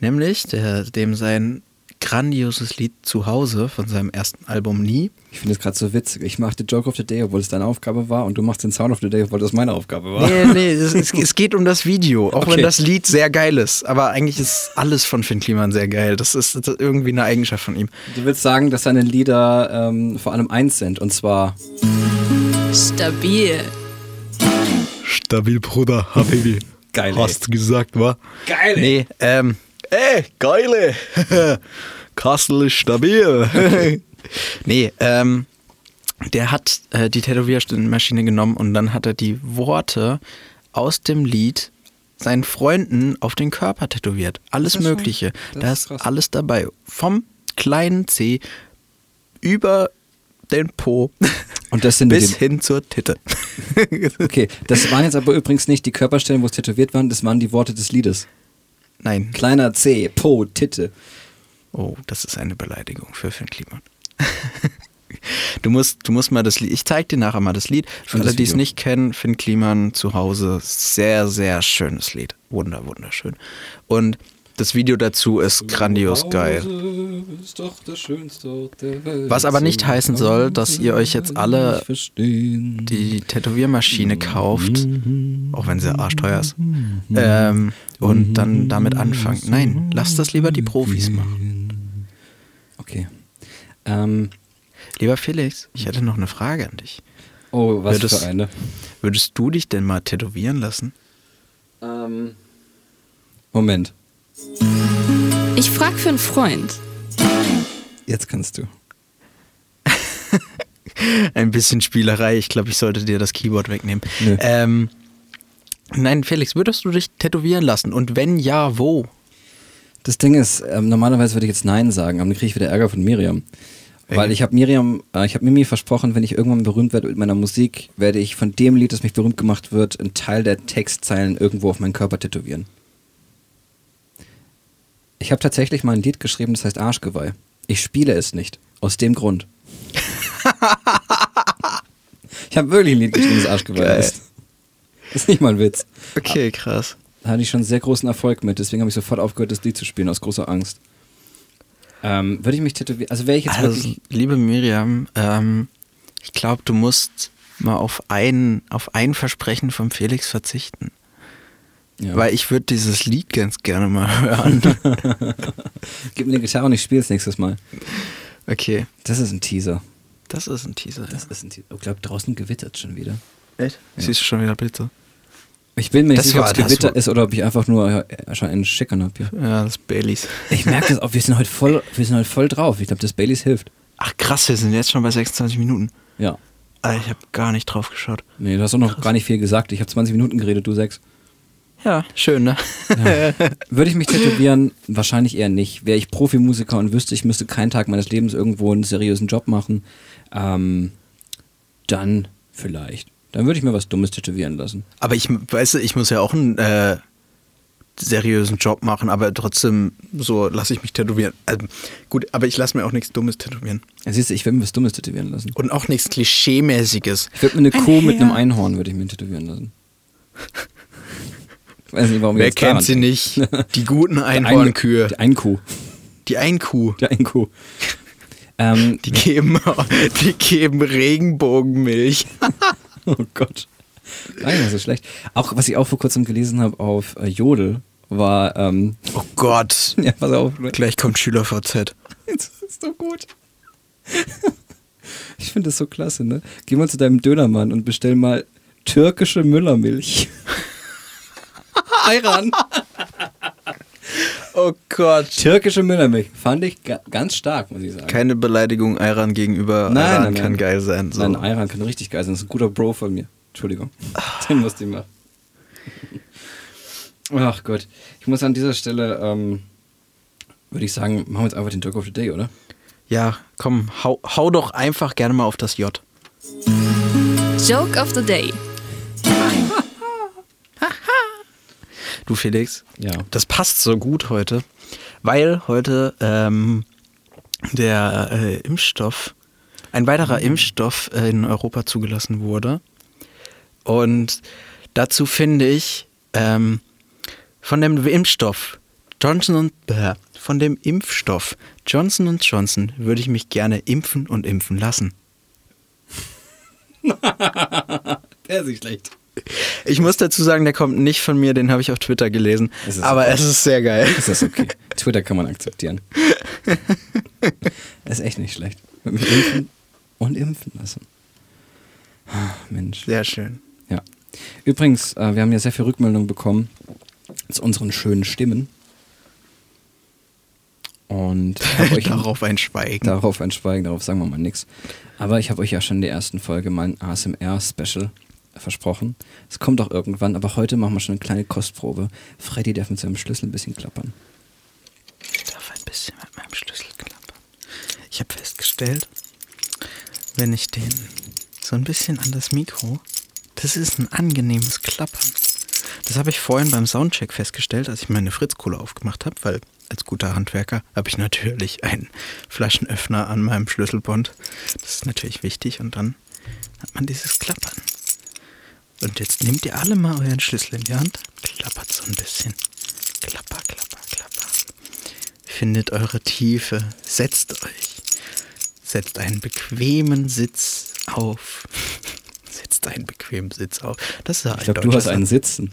Speaker 2: Nämlich der, dem sein grandioses Lied Zuhause von seinem ersten Album Nie.
Speaker 3: Ich finde es gerade so witzig. Ich mache den Joke of the Day, obwohl es deine Aufgabe war, und du machst den Sound of the Day, obwohl das meine Aufgabe war.
Speaker 2: Nee, nee, es, es, es geht um das Video, auch
Speaker 3: Okay.
Speaker 2: wenn das Lied sehr geil ist. Aber eigentlich ist alles von Finn Kliman sehr geil. Das ist, das ist irgendwie eine Eigenschaft von ihm.
Speaker 3: Du willst sagen, dass seine Lieder ähm, vor allem eins sind, und zwar
Speaker 1: Stabil.
Speaker 2: Stabil, Bruder, Habibi.
Speaker 3: Geil, ey.
Speaker 2: Hast du gesagt, wa?
Speaker 3: Geil, ey.
Speaker 2: Nee, ähm, ey, geile. Kassel ist stabil. nee, ähm, der hat äh, die Tätowiermaschine genommen und dann hat er die Worte aus dem Lied seinen Freunden auf den Körper tätowiert. Alles
Speaker 3: Das schon-
Speaker 2: Mögliche.
Speaker 3: das
Speaker 2: Da
Speaker 3: ist krass.
Speaker 2: alles dabei. Vom kleinen C über den Po
Speaker 3: Und das sind
Speaker 2: bis
Speaker 3: die,
Speaker 2: hin zur Titte.
Speaker 3: Okay, das waren jetzt aber übrigens nicht die Körperstellen, wo es tätowiert waren, das waren die Worte des Liedes.
Speaker 2: Nein.
Speaker 3: Kleiner C, Po, Titte.
Speaker 2: Oh, das ist eine Beleidigung für Finn Kliman. du, musst, du musst mal das Lied, ich zeig dir nachher mal das Lied. Für alle, die es nicht kennen, Finn Kliman zu Hause, sehr, sehr schönes Lied. Wunder, wunderschön. Und Das Video dazu ist grandios geil.
Speaker 3: Ist doch das Schönste Ort der Welt.
Speaker 2: Was aber nicht heißen soll, dass ihr euch jetzt alle die Tätowiermaschine kauft, auch wenn sie arschteuer ist, ähm, und dann damit anfangt. Nein, lasst das lieber die Profis machen.
Speaker 3: Okay. Ähm,
Speaker 2: Lieber Felix, ich hätte noch eine Frage an dich.
Speaker 3: oh, was
Speaker 2: Würdest-
Speaker 3: für eine.
Speaker 2: Würdest du dich denn mal tätowieren lassen?
Speaker 3: Ähm, Moment.
Speaker 1: Ich frag für einen Freund.
Speaker 3: Jetzt kannst du.
Speaker 2: Ein bisschen Spielerei. Ich glaube, ich sollte dir das Keyboard wegnehmen.
Speaker 3: Nö.
Speaker 2: Ähm, nein, Felix, würdest du dich tätowieren lassen? Und wenn ja, wo?
Speaker 3: Das Ding ist, ähm, normalerweise würde ich jetzt Nein sagen, aber dann kriege ich wieder Ärger von Miriam. Weil ich habe Miriam, äh, ich habe Mimi versprochen, wenn ich irgendwann berühmt werde mit meiner Musik, werde ich von dem Lied, das mich berühmt gemacht wird, einen Teil der Textzeilen irgendwo auf meinen Körper tätowieren. Ich habe tatsächlich mal ein Lied geschrieben, das heißt Arschgeweih. Ich spiele es nicht. Aus dem Grund. ich habe wirklich ein Lied geschrieben, das Arschgeweih
Speaker 2: Geil.
Speaker 3: ist. Ist nicht mal ein Witz.
Speaker 2: Okay, krass.
Speaker 3: Da hatte ich schon sehr großen Erfolg mit, deswegen habe ich sofort aufgehört, das Lied zu spielen, aus großer Angst. Ähm, würde ich mich tätowieren, also wäre ich jetzt
Speaker 2: Also,
Speaker 3: wirklich,
Speaker 2: liebe Miriam, ähm, ich glaube, du musst mal auf ein, auf ein Versprechen vom Felix verzichten.
Speaker 3: Ja.
Speaker 2: Weil ich würde dieses Lied ganz gerne mal hören.
Speaker 3: gib mir die Gitarre und ich spiele es nächstes Mal.
Speaker 2: okay,
Speaker 3: Das ist ein Teaser.
Speaker 2: das ist ein Teaser.
Speaker 3: Das ist ein Teaser. Ich glaube, draußen gewittert schon wieder.
Speaker 2: Echt?
Speaker 3: Ja.
Speaker 2: Siehst du schon wieder Blitze?
Speaker 3: Ich bin mir nicht sicher, ob es Gewitter ist oder ob ich einfach nur äh, schon einen Schickern habe hier.
Speaker 2: Ja, das ist Baileys.
Speaker 3: Ich merke das auch, wir sind heute voll, wir sind heute voll drauf. Ich glaube, das Baileys hilft.
Speaker 2: Ach krass, wir sind jetzt schon bei 26 Minuten.
Speaker 3: Ja.
Speaker 2: Alter, ich habe gar nicht drauf geschaut.
Speaker 3: Nee, du hast auch noch gar nicht viel gesagt. Ich habe 20 Minuten geredet, du sechs.
Speaker 2: Ja, schön, ne?
Speaker 3: Würde ich mich tätowieren? Wahrscheinlich eher nicht. Wäre ich Profimusiker und wüsste, ich müsste keinen Tag meines Lebens irgendwo einen seriösen Job machen, ähm, dann vielleicht. Dann würde ich mir was Dummes tätowieren lassen.
Speaker 2: Aber ich, weißt du, ich muss ja auch einen äh, seriösen Job machen, aber trotzdem so lasse ich mich tätowieren. Also, gut, aber ich lasse mir auch nichts Dummes tätowieren.
Speaker 3: Ja, siehst du, ich würde mir was Dummes tätowieren lassen.
Speaker 2: Und auch nichts Klischeemäßiges.
Speaker 3: Ich würde mir eine
Speaker 2: Ein
Speaker 3: Kuh mit einem. Einhorn würde ich mir tätowieren lassen. Ich weiß nicht, warum
Speaker 2: Wer
Speaker 3: jetzt
Speaker 2: kennt sie
Speaker 3: denke.
Speaker 2: nicht? Die guten Einhornkühe.
Speaker 3: Die Einkuh.
Speaker 2: Die Einkuh.
Speaker 3: Die Einkuh. Ähm,
Speaker 2: Die geben, die geben Regenbogenmilch.
Speaker 3: oh Gott. Nicht mal so schlecht. Auch, was ich auch vor kurzem gelesen habe auf äh, Jodel, war, ähm,
Speaker 2: Oh Gott.
Speaker 3: ja, pass auf.
Speaker 2: Gleich kommt SchülerVZ.
Speaker 3: Das ist so gut. Ich finde das so klasse, ne? Geh mal zu deinem Dönermann und bestell mal türkische Müllermilch. Ayran.
Speaker 2: Oh Gott.
Speaker 3: Türkische Müllermilch. Fand ich ga ganz stark, muss ich sagen.
Speaker 2: Keine Beleidigung Ayran gegenüber.
Speaker 3: Nein,
Speaker 2: Ayran
Speaker 3: nein, nein.
Speaker 2: kann geil sein. So.
Speaker 3: Nein, Ayran kann richtig geil sein. Das ist ein guter Bro von mir. Entschuldigung. Den musste ich machen. Ach Gott. Ich muss an dieser Stelle, ähm, würde ich sagen, machen wir jetzt einfach den Talk of the Day, oder?
Speaker 2: Ja, komm, hau, hau doch einfach gerne mal auf das J.
Speaker 1: Joke of the Day.
Speaker 2: Du Felix,
Speaker 3: Ja.
Speaker 2: das passt so gut heute, weil heute ähm, der äh, Impfstoff, ein weiterer Impfstoff äh, in Europa zugelassen wurde. Und dazu finde ich ähm, von dem Impfstoff Johnson und äh, von dem Impfstoff Johnson Johnson würde ich mich gerne impfen und impfen lassen.
Speaker 3: Der ist nicht schlecht.
Speaker 2: Ich muss dazu sagen, der kommt nicht von mir, den habe ich auf Twitter gelesen.
Speaker 3: Es ist
Speaker 2: aber
Speaker 3: okay.
Speaker 2: es ist sehr geil.
Speaker 3: Ist das okay? Twitter kann man akzeptieren. ist echt nicht schlecht. Mit mich impfen und impfen lassen. Ah, Mensch.
Speaker 2: Sehr schön.
Speaker 3: Ja. Übrigens, äh, wir haben ja sehr viel Rückmeldung bekommen zu unseren schönen Stimmen. Und
Speaker 2: Darauf ein Schweigen.
Speaker 3: darauf ein Schweigen, darauf sagen wir mal nichts. Aber ich habe euch ja schon in der ersten Folge mal ein ASMR-Special versprochen. Es kommt auch irgendwann, aber heute machen wir schon eine kleine Kostprobe. Freddy darf mit seinem Schlüssel ein bisschen klappern.
Speaker 2: Ich darf ein bisschen mit meinem Schlüssel klappern. Ich habe festgestellt, wenn ich den so ein bisschen an das Mikro, das ist ein angenehmes Klappern. Das habe ich vorhin beim Soundcheck festgestellt, als ich meine Fritzkohle aufgemacht habe, weil als guter Handwerker habe ich natürlich einen Flaschenöffner an meinem Schlüsselbund. Das ist natürlich wichtig und dann hat man dieses Klappern. Und jetzt nehmt ihr alle mal euren Schlüssel in die Hand, klappert so ein bisschen. Klapper, klapper, klapper. Findet eure Tiefe. Setzt euch. Setzt einen bequemen Sitz auf. Setzt einen bequemen Sitz auf. Das ist
Speaker 3: Ich glaube, du hast einen Sitzen.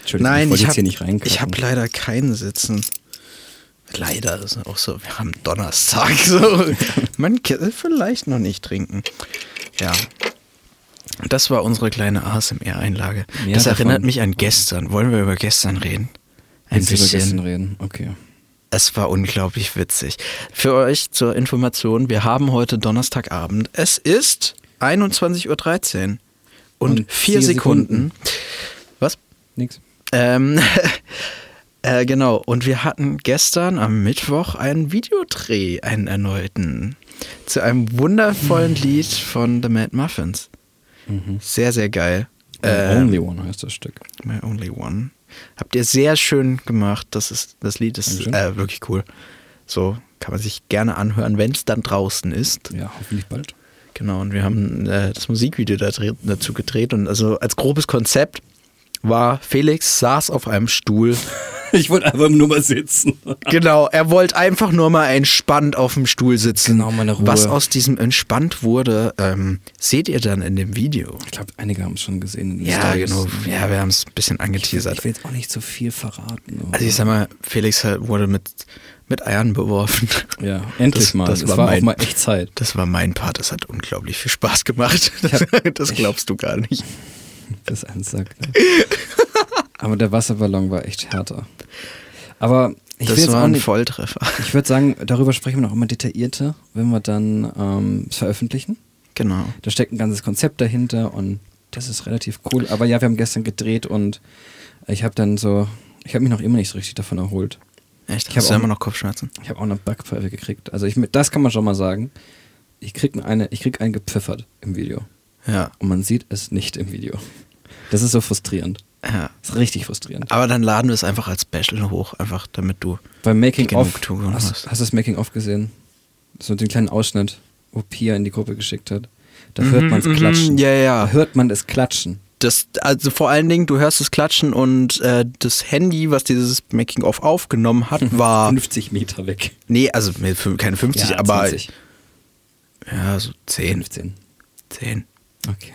Speaker 3: Entschuldigung,
Speaker 2: Nein,
Speaker 3: ich wollte
Speaker 2: ich
Speaker 3: jetzt hier nicht
Speaker 2: habe hab leider keinen Sitzen. Leider ist auch so, wir haben Donnerstag so. Man kann vielleicht noch nicht trinken. Ja. Das war unsere kleine ASMR-Einlage. Das erinnert
Speaker 3: davon.
Speaker 2: mich an gestern. Wollen wir über gestern reden? Ein
Speaker 3: Willst du über
Speaker 2: bisschen.
Speaker 3: Gestern reden? Okay.
Speaker 2: Es war unglaublich witzig. Für euch zur Information, wir haben heute Donnerstagabend. Es ist 21.13 Uhr und,
Speaker 3: Und
Speaker 2: vier
Speaker 3: vier
Speaker 2: Sekunden.
Speaker 3: Sekunden.
Speaker 2: Was?
Speaker 3: Nix.
Speaker 2: Ähm, äh, genau, und wir hatten gestern am Mittwoch einen Videodreh, einen erneuten, zu einem wundervollen Lied von The Mad Muffins. Sehr, sehr geil.
Speaker 3: The
Speaker 2: Ähm,
Speaker 3: Only One heißt das Stück.
Speaker 2: My Only One. Habt ihr sehr schön gemacht. Das, ist, das Lied ist äh, wirklich cool. So kann man sich gerne anhören, wenn es dann draußen ist.
Speaker 3: Ja, hoffentlich bald.
Speaker 2: Genau, und wir haben äh, das Musikvideo dazu gedreht. Und also als grobes Konzept war, Felix saß auf einem Stuhl.
Speaker 3: Ich wollte einfach nur mal sitzen.
Speaker 2: genau, er wollte einfach nur mal entspannt auf dem Stuhl sitzen.
Speaker 3: Genau, meine Ruhe.
Speaker 2: Was aus diesem entspannt wurde, ähm, seht ihr dann in dem Video.
Speaker 3: Ich glaube, einige haben es schon gesehen.
Speaker 2: Ja,
Speaker 3: Stories.
Speaker 2: genau. Ja, wir haben es ein bisschen
Speaker 3: Ich will,
Speaker 2: angeteasert.
Speaker 3: ich will jetzt auch nicht so viel verraten. aber-
Speaker 2: Also ich sag mal, Felix wurde mit, mit Eiern beworfen.
Speaker 3: ja, endlich
Speaker 2: das-
Speaker 3: mal.
Speaker 2: das
Speaker 3: es
Speaker 2: war
Speaker 3: war,
Speaker 2: mein-
Speaker 3: auch mal echt Zeit.
Speaker 2: Das war mein Part, das hat unglaublich viel Spaß gemacht. Das glaubst du gar nicht.
Speaker 3: Das ist ein Sack. Ne? Aber der Wasserballon war echt härter. Aber ich will
Speaker 2: das war ein
Speaker 3: nicht,
Speaker 2: Volltreffer.
Speaker 3: Ich würde sagen, darüber sprechen wir noch immer detaillierter, wenn wir dann ähm, es veröffentlichen.
Speaker 2: Genau.
Speaker 3: Da steckt ein ganzes Konzept dahinter und das ist relativ cool. Aber ja, wir haben gestern gedreht und ich habe dann so, ich habe mich noch immer nicht so richtig davon erholt.
Speaker 2: Echt?
Speaker 3: Ich
Speaker 2: Hast
Speaker 3: hab
Speaker 2: du
Speaker 3: auch-
Speaker 2: immer noch Kopfschmerzen?
Speaker 3: Ich habe auch eine Backpfeife gekriegt. Also ich, das kann man schon mal sagen. Ich krieg eine, ich krieg einen gepfiffert im Video.
Speaker 2: Ja.
Speaker 3: Und man sieht es nicht im Video. Das ist so frustrierend.
Speaker 2: Ja.
Speaker 3: Das ist richtig frustrierend.
Speaker 2: Aber dann laden wir es einfach als Special hoch, einfach damit du.
Speaker 3: Beim Making of,
Speaker 2: Genugtuung
Speaker 3: hast,
Speaker 2: hast.
Speaker 3: hast du das Making of gesehen? So den kleinen Ausschnitt, wo Pia in die Gruppe geschickt hat. Da
Speaker 2: Mhm,
Speaker 3: hört man es
Speaker 2: mhm,
Speaker 3: klatschen.
Speaker 2: ja, ja.
Speaker 3: Da hört man es klatschen.
Speaker 2: Das, also vor allen Dingen, du hörst es klatschen und äh, das Handy, was dieses Making-of aufgenommen hat, war.
Speaker 3: 50 Meter weg.
Speaker 2: nee, also keine 50,
Speaker 3: Ja,
Speaker 2: aber.
Speaker 3: 20.
Speaker 2: Ja, so 10.
Speaker 3: 15.
Speaker 2: 10.
Speaker 3: Okay.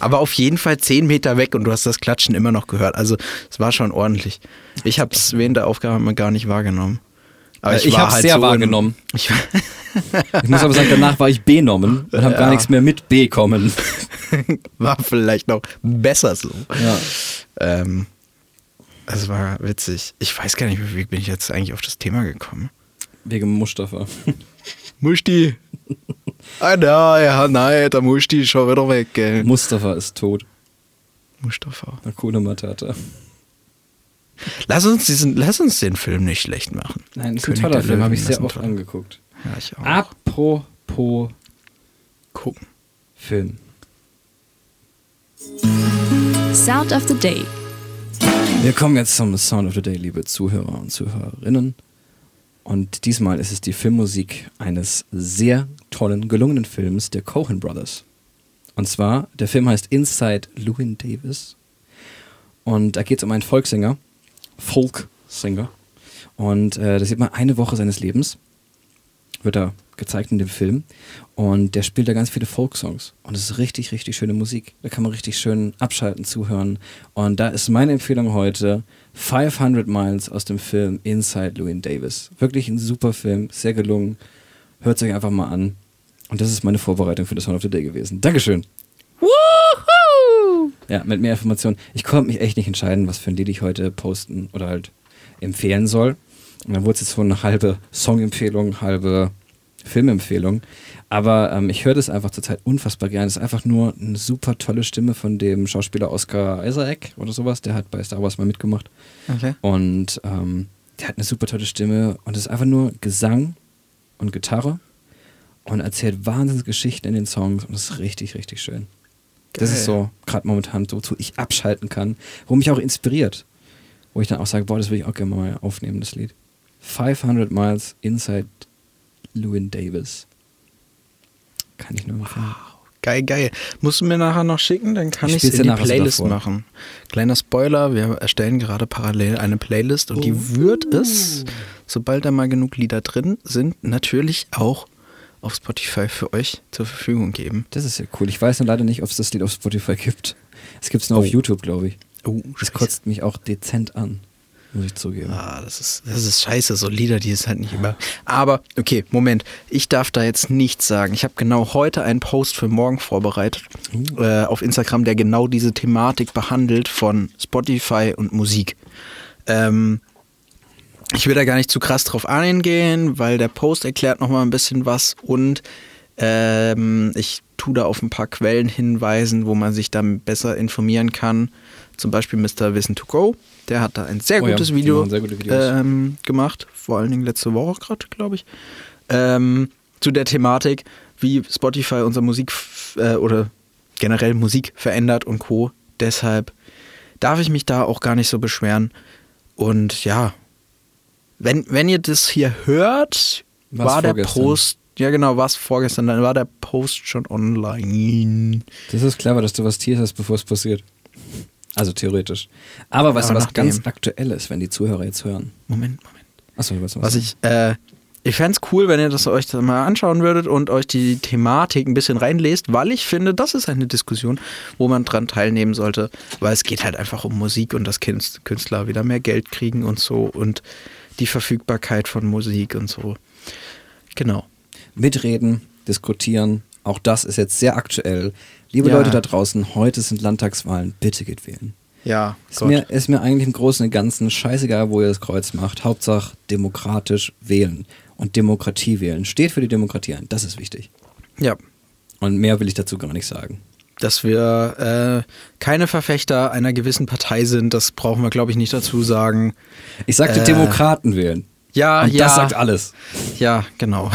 Speaker 2: Aber auf jeden Fall 10 Meter weg und du hast das Klatschen immer noch gehört. Also es war schon ordentlich. Ich habe es während der Aufgabe gar nicht wahrgenommen. Aber
Speaker 3: Äh, ich
Speaker 2: war
Speaker 3: hab's sehr
Speaker 2: in-
Speaker 3: wahrgenommen.
Speaker 2: Ich,
Speaker 3: Ich muss aber sagen, danach war ich B-nommen und habe
Speaker 2: Ja.
Speaker 3: gar nichts mehr mit B kommen.
Speaker 2: war vielleicht noch besser so.
Speaker 3: Ja.
Speaker 2: Ähm, es war witzig. Ich weiß gar nicht, wie bin ich jetzt eigentlich auf das Thema gekommen.
Speaker 3: Wegen Mustafa.
Speaker 2: Musti. Ah, na, ja, nein, der Musti ist schon wieder weg, gell.
Speaker 3: Mustafa ist tot.
Speaker 2: Mustafa.
Speaker 3: Eine coole Matata.
Speaker 2: Lass uns, diesen, lass uns den Film nicht schlecht machen.
Speaker 3: Nein, ist
Speaker 2: König
Speaker 3: ein toller Film, habe ich sehr oft
Speaker 2: toller-
Speaker 3: angeguckt.
Speaker 2: Ja, ich auch.
Speaker 3: Apropos
Speaker 2: Gucken.
Speaker 3: Film.
Speaker 1: Sound of the Day.
Speaker 3: Wir kommen jetzt zum Sound of the Day, liebe Zuhörer und Zuhörerinnen. Und diesmal ist es die Filmmusik eines sehr tollen, gelungenen Films der Cohen Brothers. Und zwar, der Film heißt Inside Llewyn Davis. Und da geht es um einen Volkssänger, Folksinger. Und äh, da sieht man eine Woche seines Lebens, wird da gezeigt in dem Film. Und der spielt da ganz viele Folksongs. Und es ist richtig, richtig schöne Musik. Da kann man richtig schön abschalten, zuhören. Und da ist meine Empfehlung heute 500 Miles aus dem Film Inside Llewyn Davis. Wirklich ein super Film, sehr gelungen. Hört es euch einfach mal an. Und das ist meine Vorbereitung für das Sound of the Day gewesen. Dankeschön. Ja, mit mehr Informationen. Ich konnte mich echt nicht entscheiden, was für ein Lied ich heute posten oder halt empfehlen soll. Und dann wurde es jetzt so eine halbe Songempfehlung, halbe Filmempfehlung. Aber ähm, ich höre das einfach zurzeit unfassbar gerne. Es ist einfach nur eine super tolle Stimme von dem Schauspieler Oscar Isaac oder sowas. Der hat bei Star Wars mal mitgemacht.
Speaker 2: Okay.
Speaker 3: Und ähm, der hat eine super tolle Stimme und es ist einfach nur Gesang und Gitarre und erzählt Wahnsinnsgeschichten in den Songs und das ist richtig, richtig schön. Das
Speaker 2: Geil.
Speaker 3: ist so gerade momentan so, wozu ich abschalten kann, wo mich auch inspiriert. Wo ich dann auch sage, boah, das will ich auch gerne mal aufnehmen, das Lied. 500 Miles Inside Llewyn Davis. Kann ich nur empfehlen.
Speaker 2: Geil, geil. Musst du mir nachher noch schicken, dann kann
Speaker 3: Ich
Speaker 2: es in die Playlist machen. Kleiner Spoiler, wir erstellen gerade parallel eine Playlist und
Speaker 3: Oh.
Speaker 2: die wird es sobald da mal genug Lieder drin sind, natürlich auch auf Spotify für euch zur Verfügung geben.
Speaker 3: Das ist ja cool. Ich weiß nur leider nicht, ob es das Lied auf Spotify gibt. Es gibt es nur auf YouTube, glaube ich.
Speaker 2: Oh,
Speaker 3: Das kotzt mich auch dezent an, muss ich zugeben.
Speaker 2: Ah, das ist, das ist scheiße, so Lieder, die ist halt nicht immer. Aber, okay, Moment. Ich darf da jetzt nichts sagen. Ich habe genau heute einen Post für morgen vorbereitet äh, auf Instagram, der genau diese Thematik behandelt von Spotify und Musik. Ähm, ich will da gar nicht zu krass drauf eingehen, weil der Post erklärt nochmal ein bisschen was und ähm, ich tue da auf ein paar Quellen hinweisen, wo man sich dann besser informieren kann. Zum Beispiel Mr. Wissen to Go, der hat da ein sehr
Speaker 3: Oh ja,
Speaker 2: gutes
Speaker 3: die
Speaker 2: Video
Speaker 3: sehr gute
Speaker 2: ähm, gemacht, vor allen Dingen letzte Woche gerade, glaube ich, ähm, zu der Thematik, wie Spotify unsere Musik äh, oder generell Musik verändert und Co. Deshalb darf ich mich da auch gar nicht so beschweren. Und ja, wenn, wenn ihr das hier hört,
Speaker 3: War's
Speaker 2: war der
Speaker 3: vorgestern.
Speaker 2: Post, ja genau, war es vorgestern, dann war der Post schon online.
Speaker 3: Das ist clever, dass du was tierst, bevor es passiert. Also theoretisch. Aber weißt du, was ganz
Speaker 2: nachdem.
Speaker 3: Aktuelles, wenn die Zuhörer jetzt hören?
Speaker 2: Moment, Moment.
Speaker 3: Achso, weißt was.
Speaker 2: Was ich, äh, ich fände es cool, wenn ihr das euch dann mal anschauen würdet und euch die Thematik ein bisschen reinlest, weil ich finde, das ist eine Diskussion, wo man dran teilnehmen sollte, weil es geht halt einfach um Musik und dass Künst- Künstler wieder mehr Geld kriegen und so und die Verfügbarkeit von Musik und so. Genau.
Speaker 3: Mitreden, diskutieren, auch das ist jetzt sehr aktuell. Liebe
Speaker 2: Ja.
Speaker 3: Leute da draußen, heute sind Landtagswahlen, bitte geht wählen.
Speaker 2: Ja,
Speaker 3: Ist mir, ist mir eigentlich im Großen und Ganzen scheißegal, wo ihr das Kreuz macht. Hauptsache demokratisch wählen und Demokratie wählen. Steht für die Demokratie ein, das ist wichtig.
Speaker 2: ja.
Speaker 3: Und mehr will ich dazu gar nicht sagen.
Speaker 2: Dass wir äh, keine Verfechter einer gewissen Partei sind, das brauchen wir, glaube ich, nicht dazu sagen.
Speaker 3: Ich sagte
Speaker 2: Äh,
Speaker 3: Demokraten wählen.
Speaker 2: Ja,
Speaker 3: und
Speaker 2: ja.
Speaker 3: das sagt alles.
Speaker 2: Ja, genau.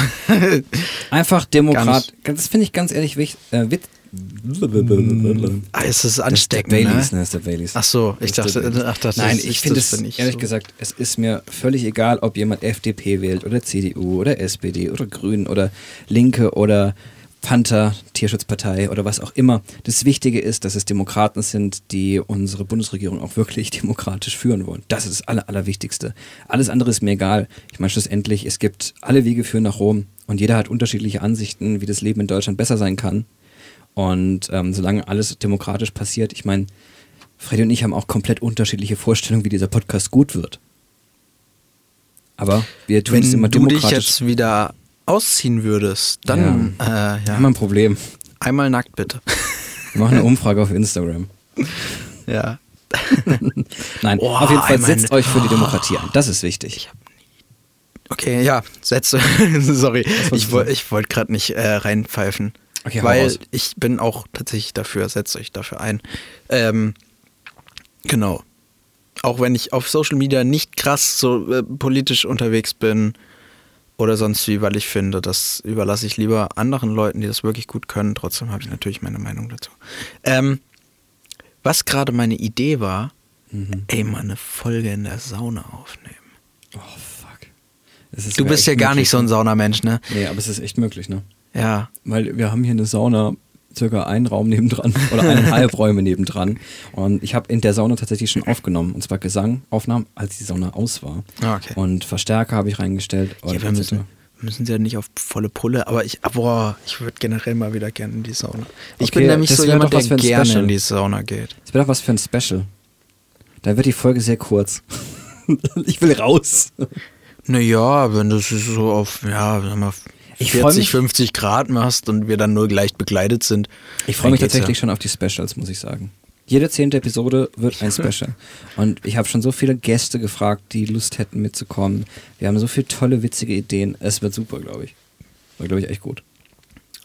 Speaker 3: Einfach Demokrat.
Speaker 2: Ganz-
Speaker 3: Das finde ich ganz ehrlich wichtig. Äh, wit
Speaker 2: Ah, es ist
Speaker 3: Das ist der
Speaker 2: ansteckend,
Speaker 3: Baileys,
Speaker 2: ne?
Speaker 3: ne? Das ist der Baileys.
Speaker 2: Ach so, ich
Speaker 3: Das
Speaker 2: dachte, ach, das
Speaker 3: Nein,
Speaker 2: ist-
Speaker 3: ich
Speaker 2: das
Speaker 3: finde es,
Speaker 2: ich
Speaker 3: ehrlich
Speaker 2: so.
Speaker 3: gesagt, es ist mir völlig egal, ob jemand FDP wählt oder CDU oder SPD oder Grünen oder Linke oder Panther, Tierschutzpartei oder was auch immer. Das Wichtige ist, dass es Demokraten sind, die unsere Bundesregierung auch wirklich demokratisch führen wollen. Das ist das Aller, Allerwichtigste. Alles andere ist mir egal. Ich meine, schlussendlich, es gibt alle Wege führen nach Rom und jeder hat unterschiedliche Ansichten, wie das Leben in Deutschland besser sein kann. Und ähm, solange alles demokratisch passiert, ich meine, Freddy und ich haben auch komplett unterschiedliche Vorstellungen, wie dieser Podcast gut wird. Aber wir tun es
Speaker 2: Wenn
Speaker 3: immer
Speaker 2: du dich
Speaker 3: demokratisch.
Speaker 2: jetzt wieder ausziehen würdest, dann ja. Äh, ja.
Speaker 3: haben wir ein Problem.
Speaker 2: einmal nackt bitte.
Speaker 3: Wir machen eine Umfrage auf Instagram.
Speaker 2: ja.
Speaker 3: Nein,
Speaker 2: Oh,
Speaker 3: auf jeden Fall setzt euch für die Demokratie ein. Das ist wichtig.
Speaker 2: Okay, ja, setze. Sorry, ich, woll, ich wollte gerade nicht äh, reinpfeifen.
Speaker 3: Okay,
Speaker 2: weil ich bin auch tatsächlich dafür, setzt euch dafür ein. Ähm, genau. Auch wenn ich auf Social Media nicht krass so äh, politisch unterwegs bin oder sonst wie, weil ich finde, das überlasse ich lieber anderen Leuten, die das wirklich gut können. Trotzdem habe ich natürlich meine Meinung dazu. Ähm, was gerade meine Idee war,
Speaker 3: Mhm.
Speaker 2: ey, mal eine Folge in der Sauna aufnehmen.
Speaker 3: Oh, fuck.
Speaker 2: Du bist ja gar
Speaker 3: möglich,
Speaker 2: nicht so ein
Speaker 3: ne?
Speaker 2: Saunamensch, ne?
Speaker 3: Nee, aber es ist echt möglich, ne?
Speaker 2: Ja.
Speaker 3: Weil wir haben hier eine Sauna, circa einen Raum nebendran oder eineinhalb Räume nebendran. Und ich habe in der Sauna tatsächlich schon aufgenommen. Und zwar Gesangaufnahmen, als die Sauna aus war.
Speaker 2: Ah, okay.
Speaker 3: Und Verstärker habe ich reingestellt.
Speaker 2: Ja, wir müssen, müssen ja nicht auf volle Pulle, aber ich, boah, ich würde generell mal wieder gerne in die Sauna. Ich
Speaker 3: Okay,
Speaker 2: bin nämlich
Speaker 3: das
Speaker 2: so jemand, der gerne
Speaker 3: Special.
Speaker 2: in die Sauna geht.
Speaker 3: Das wäre doch was für ein Special. Da wird die Folge sehr kurz. ich will raus.
Speaker 2: Naja, wenn du es so auf, ja, sag mal,
Speaker 3: Ich freu
Speaker 2: 40,
Speaker 3: mich-
Speaker 2: 50 Grad machst und wir dann nur leicht bekleidet sind.
Speaker 3: Ich freue mich tatsächlich
Speaker 2: ja.
Speaker 3: schon auf die Specials, muss ich sagen. Jede zehnte Episode wird ein Special. Und ich habe schon so viele Gäste gefragt, die Lust hätten mitzukommen. Wir haben so viele tolle, witzige Ideen. Es wird super, glaube ich. War, glaube ich, echt gut.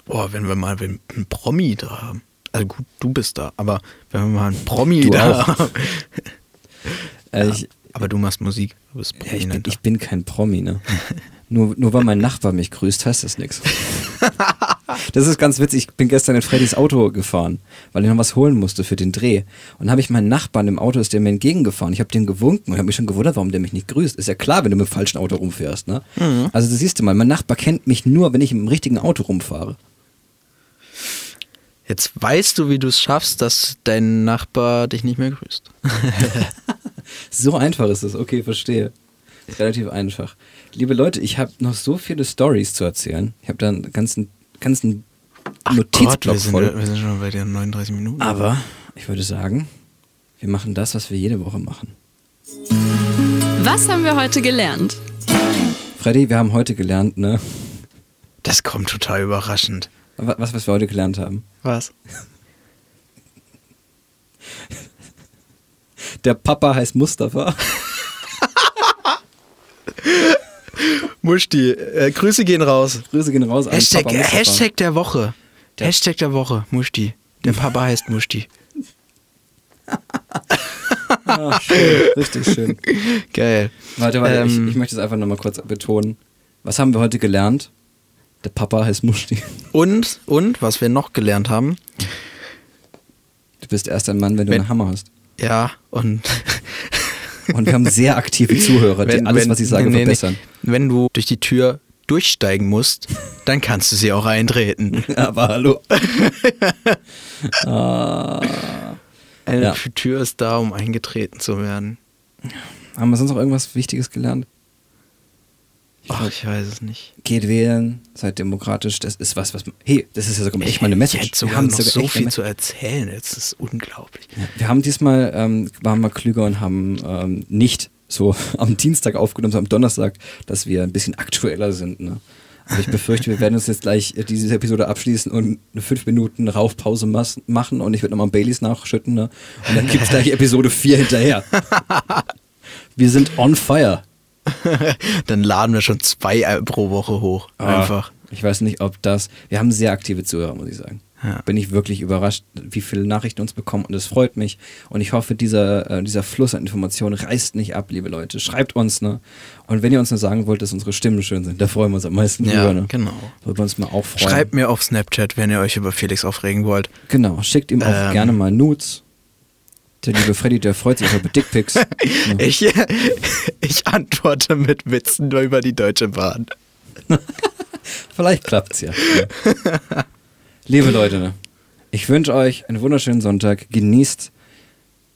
Speaker 2: Boah, wenn wir mal einen Promi da haben. Also gut, du bist da, aber wenn wir mal einen Promi
Speaker 3: Du
Speaker 2: da
Speaker 3: auch.
Speaker 2: haben.
Speaker 3: Äh,
Speaker 2: Ja,
Speaker 3: ich,
Speaker 2: aber du machst Musik, du bist
Speaker 3: ja, ich, bin, ich bin kein Promi, ne? nur, nur weil mein Nachbar mich grüßt, heißt das nichts. Das ist ganz witzig. Ich bin gestern in Freddys Auto gefahren, weil ich noch was holen musste für den Dreh. Und habe ich meinen Nachbarn im Auto, ist der mir entgegengefahren. Ich habe den gewunken und habe mich schon gewundert, warum der mich nicht grüßt. Ist ja klar, wenn du mit dem falschen Auto rumfährst, ne? Also, das siehst du mal, mein Nachbar kennt mich nur, wenn ich im richtigen Auto rumfahre.
Speaker 2: Jetzt weißt du, wie du es schaffst, dass dein Nachbar dich nicht mehr grüßt.
Speaker 3: So einfach ist es. Okay, verstehe. Relativ einfach. Liebe Leute, ich habe noch so viele Stories zu erzählen. Ich habe da einen ganzen, ganzen
Speaker 2: Ach
Speaker 3: Notizblock
Speaker 2: Gott, wir sind,
Speaker 3: voll.
Speaker 2: wir sind schon bei den 39 Minuten.
Speaker 3: Aber ich würde sagen, wir machen das, was wir jede Woche machen.
Speaker 1: Was haben wir heute gelernt?
Speaker 3: Freddy, wir haben heute gelernt, ne?
Speaker 2: Das kommt total überraschend.
Speaker 3: wa- Was, was wir heute gelernt haben.
Speaker 2: Was?
Speaker 3: Der Papa heißt Mustafa.
Speaker 2: Muschti, äh, Grüße gehen raus.
Speaker 3: Grüße gehen raus an
Speaker 2: Hashtag. Hashtag der Woche.
Speaker 3: Der-
Speaker 2: Hashtag der Woche, Muschti. Der Papa heißt Muschti.
Speaker 3: Ah, schön. Richtig schön.
Speaker 2: Geil.
Speaker 3: Warte, warte,
Speaker 2: Ähm,
Speaker 3: ich, ich möchte es einfach nochmal kurz betonen. Was haben wir heute gelernt? Der Papa heißt Muschti.
Speaker 2: Und, und, was wir noch gelernt haben,
Speaker 3: Du bist erst ein Mann, wenn du
Speaker 2: Wenn-
Speaker 3: einen Hammer hast.
Speaker 2: ja, und
Speaker 3: Und wir haben sehr aktive Zuhörer, die alles, was ich sage,
Speaker 2: nee, nee,
Speaker 3: verbessern.
Speaker 2: wenn du durch die Tür durchsteigen musst, dann kannst du sie auch eintreten.
Speaker 3: Aber hallo. ah.
Speaker 2: Eine
Speaker 3: Ja.
Speaker 2: Tür ist da, um eingetreten zu werden.
Speaker 3: Haben wir sonst noch irgendwas Wichtiges gelernt?
Speaker 2: Ach, ich weiß es nicht.
Speaker 3: Geht wählen, seid demokratisch. Das ist was, was. Hey, das ist ja sogar echt mal eine Message.
Speaker 2: hätte
Speaker 3: Wir haben
Speaker 2: noch so viel zu erzählen. Jetzt ist unglaublich.
Speaker 3: Wir haben diesmal, ähm, waren wir klüger und haben ähm, nicht so am Dienstag aufgenommen, sondern am Donnerstag, dass wir ein bisschen aktueller sind. Ne? Aber ich befürchte, wir werden uns jetzt gleich äh, diese Episode abschließen und eine 5 Minuten Raufpause machen und ich werde nochmal Baileys nachschütten. Ne? Und dann gibt es gleich Episode 4 hinterher. Wir sind on fire.
Speaker 2: Dann laden wir schon zwei äh, pro Woche hoch. Einfach.
Speaker 3: Ah, Ich weiß nicht, ob das. Wir haben sehr aktive Zuhörer, muss ich sagen.
Speaker 2: Ja.
Speaker 3: Bin ich wirklich überrascht, wie viele Nachrichten uns bekommen und es freut mich. Und ich hoffe, dieser, äh, dieser Fluss an Informationen reißt nicht ab, liebe Leute. Schreibt uns, ne? Und wenn ihr uns nur sagen wollt, dass unsere Stimmen schön sind, da freuen wir uns am meisten
Speaker 2: Ja,
Speaker 3: drüber, ne?
Speaker 2: genau.
Speaker 3: Würden wir uns mal auch freuen.
Speaker 2: Schreibt mir auf Snapchat, wenn ihr euch über Felix aufregen wollt.
Speaker 3: Genau, schickt ihm auch
Speaker 2: Ähm.
Speaker 3: gerne mal Nudes. Der liebe Freddy, der freut sich über Dickpics. Ja.
Speaker 2: Ich, ich antworte mit Witzen nur über die Deutsche Bahn.
Speaker 3: Vielleicht klappt's ja. ja. Liebe Leute, ich wünsche euch einen wunderschönen Sonntag. Genießt,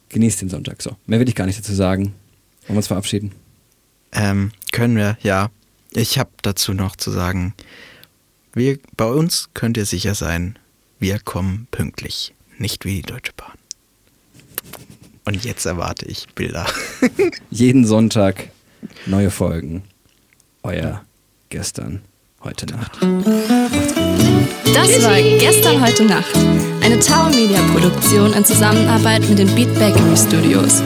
Speaker 3: genießt den Sonntag. So, mehr will ich gar nicht dazu sagen. Wollen wir uns verabschieden?
Speaker 2: Ähm, können wir, ja. Ich habe dazu noch zu sagen, wir, bei uns könnt ihr sicher sein, wir kommen pünktlich, nicht wie die Deutsche Bahn. Und jetzt erwarte ich Bilder.
Speaker 3: Jeden Sonntag neue Folgen. Euer gestern, heute Nacht.
Speaker 1: Das war gestern, heute Nacht. Eine Tower Media Produktion in Zusammenarbeit mit den Beat Bakery Studios.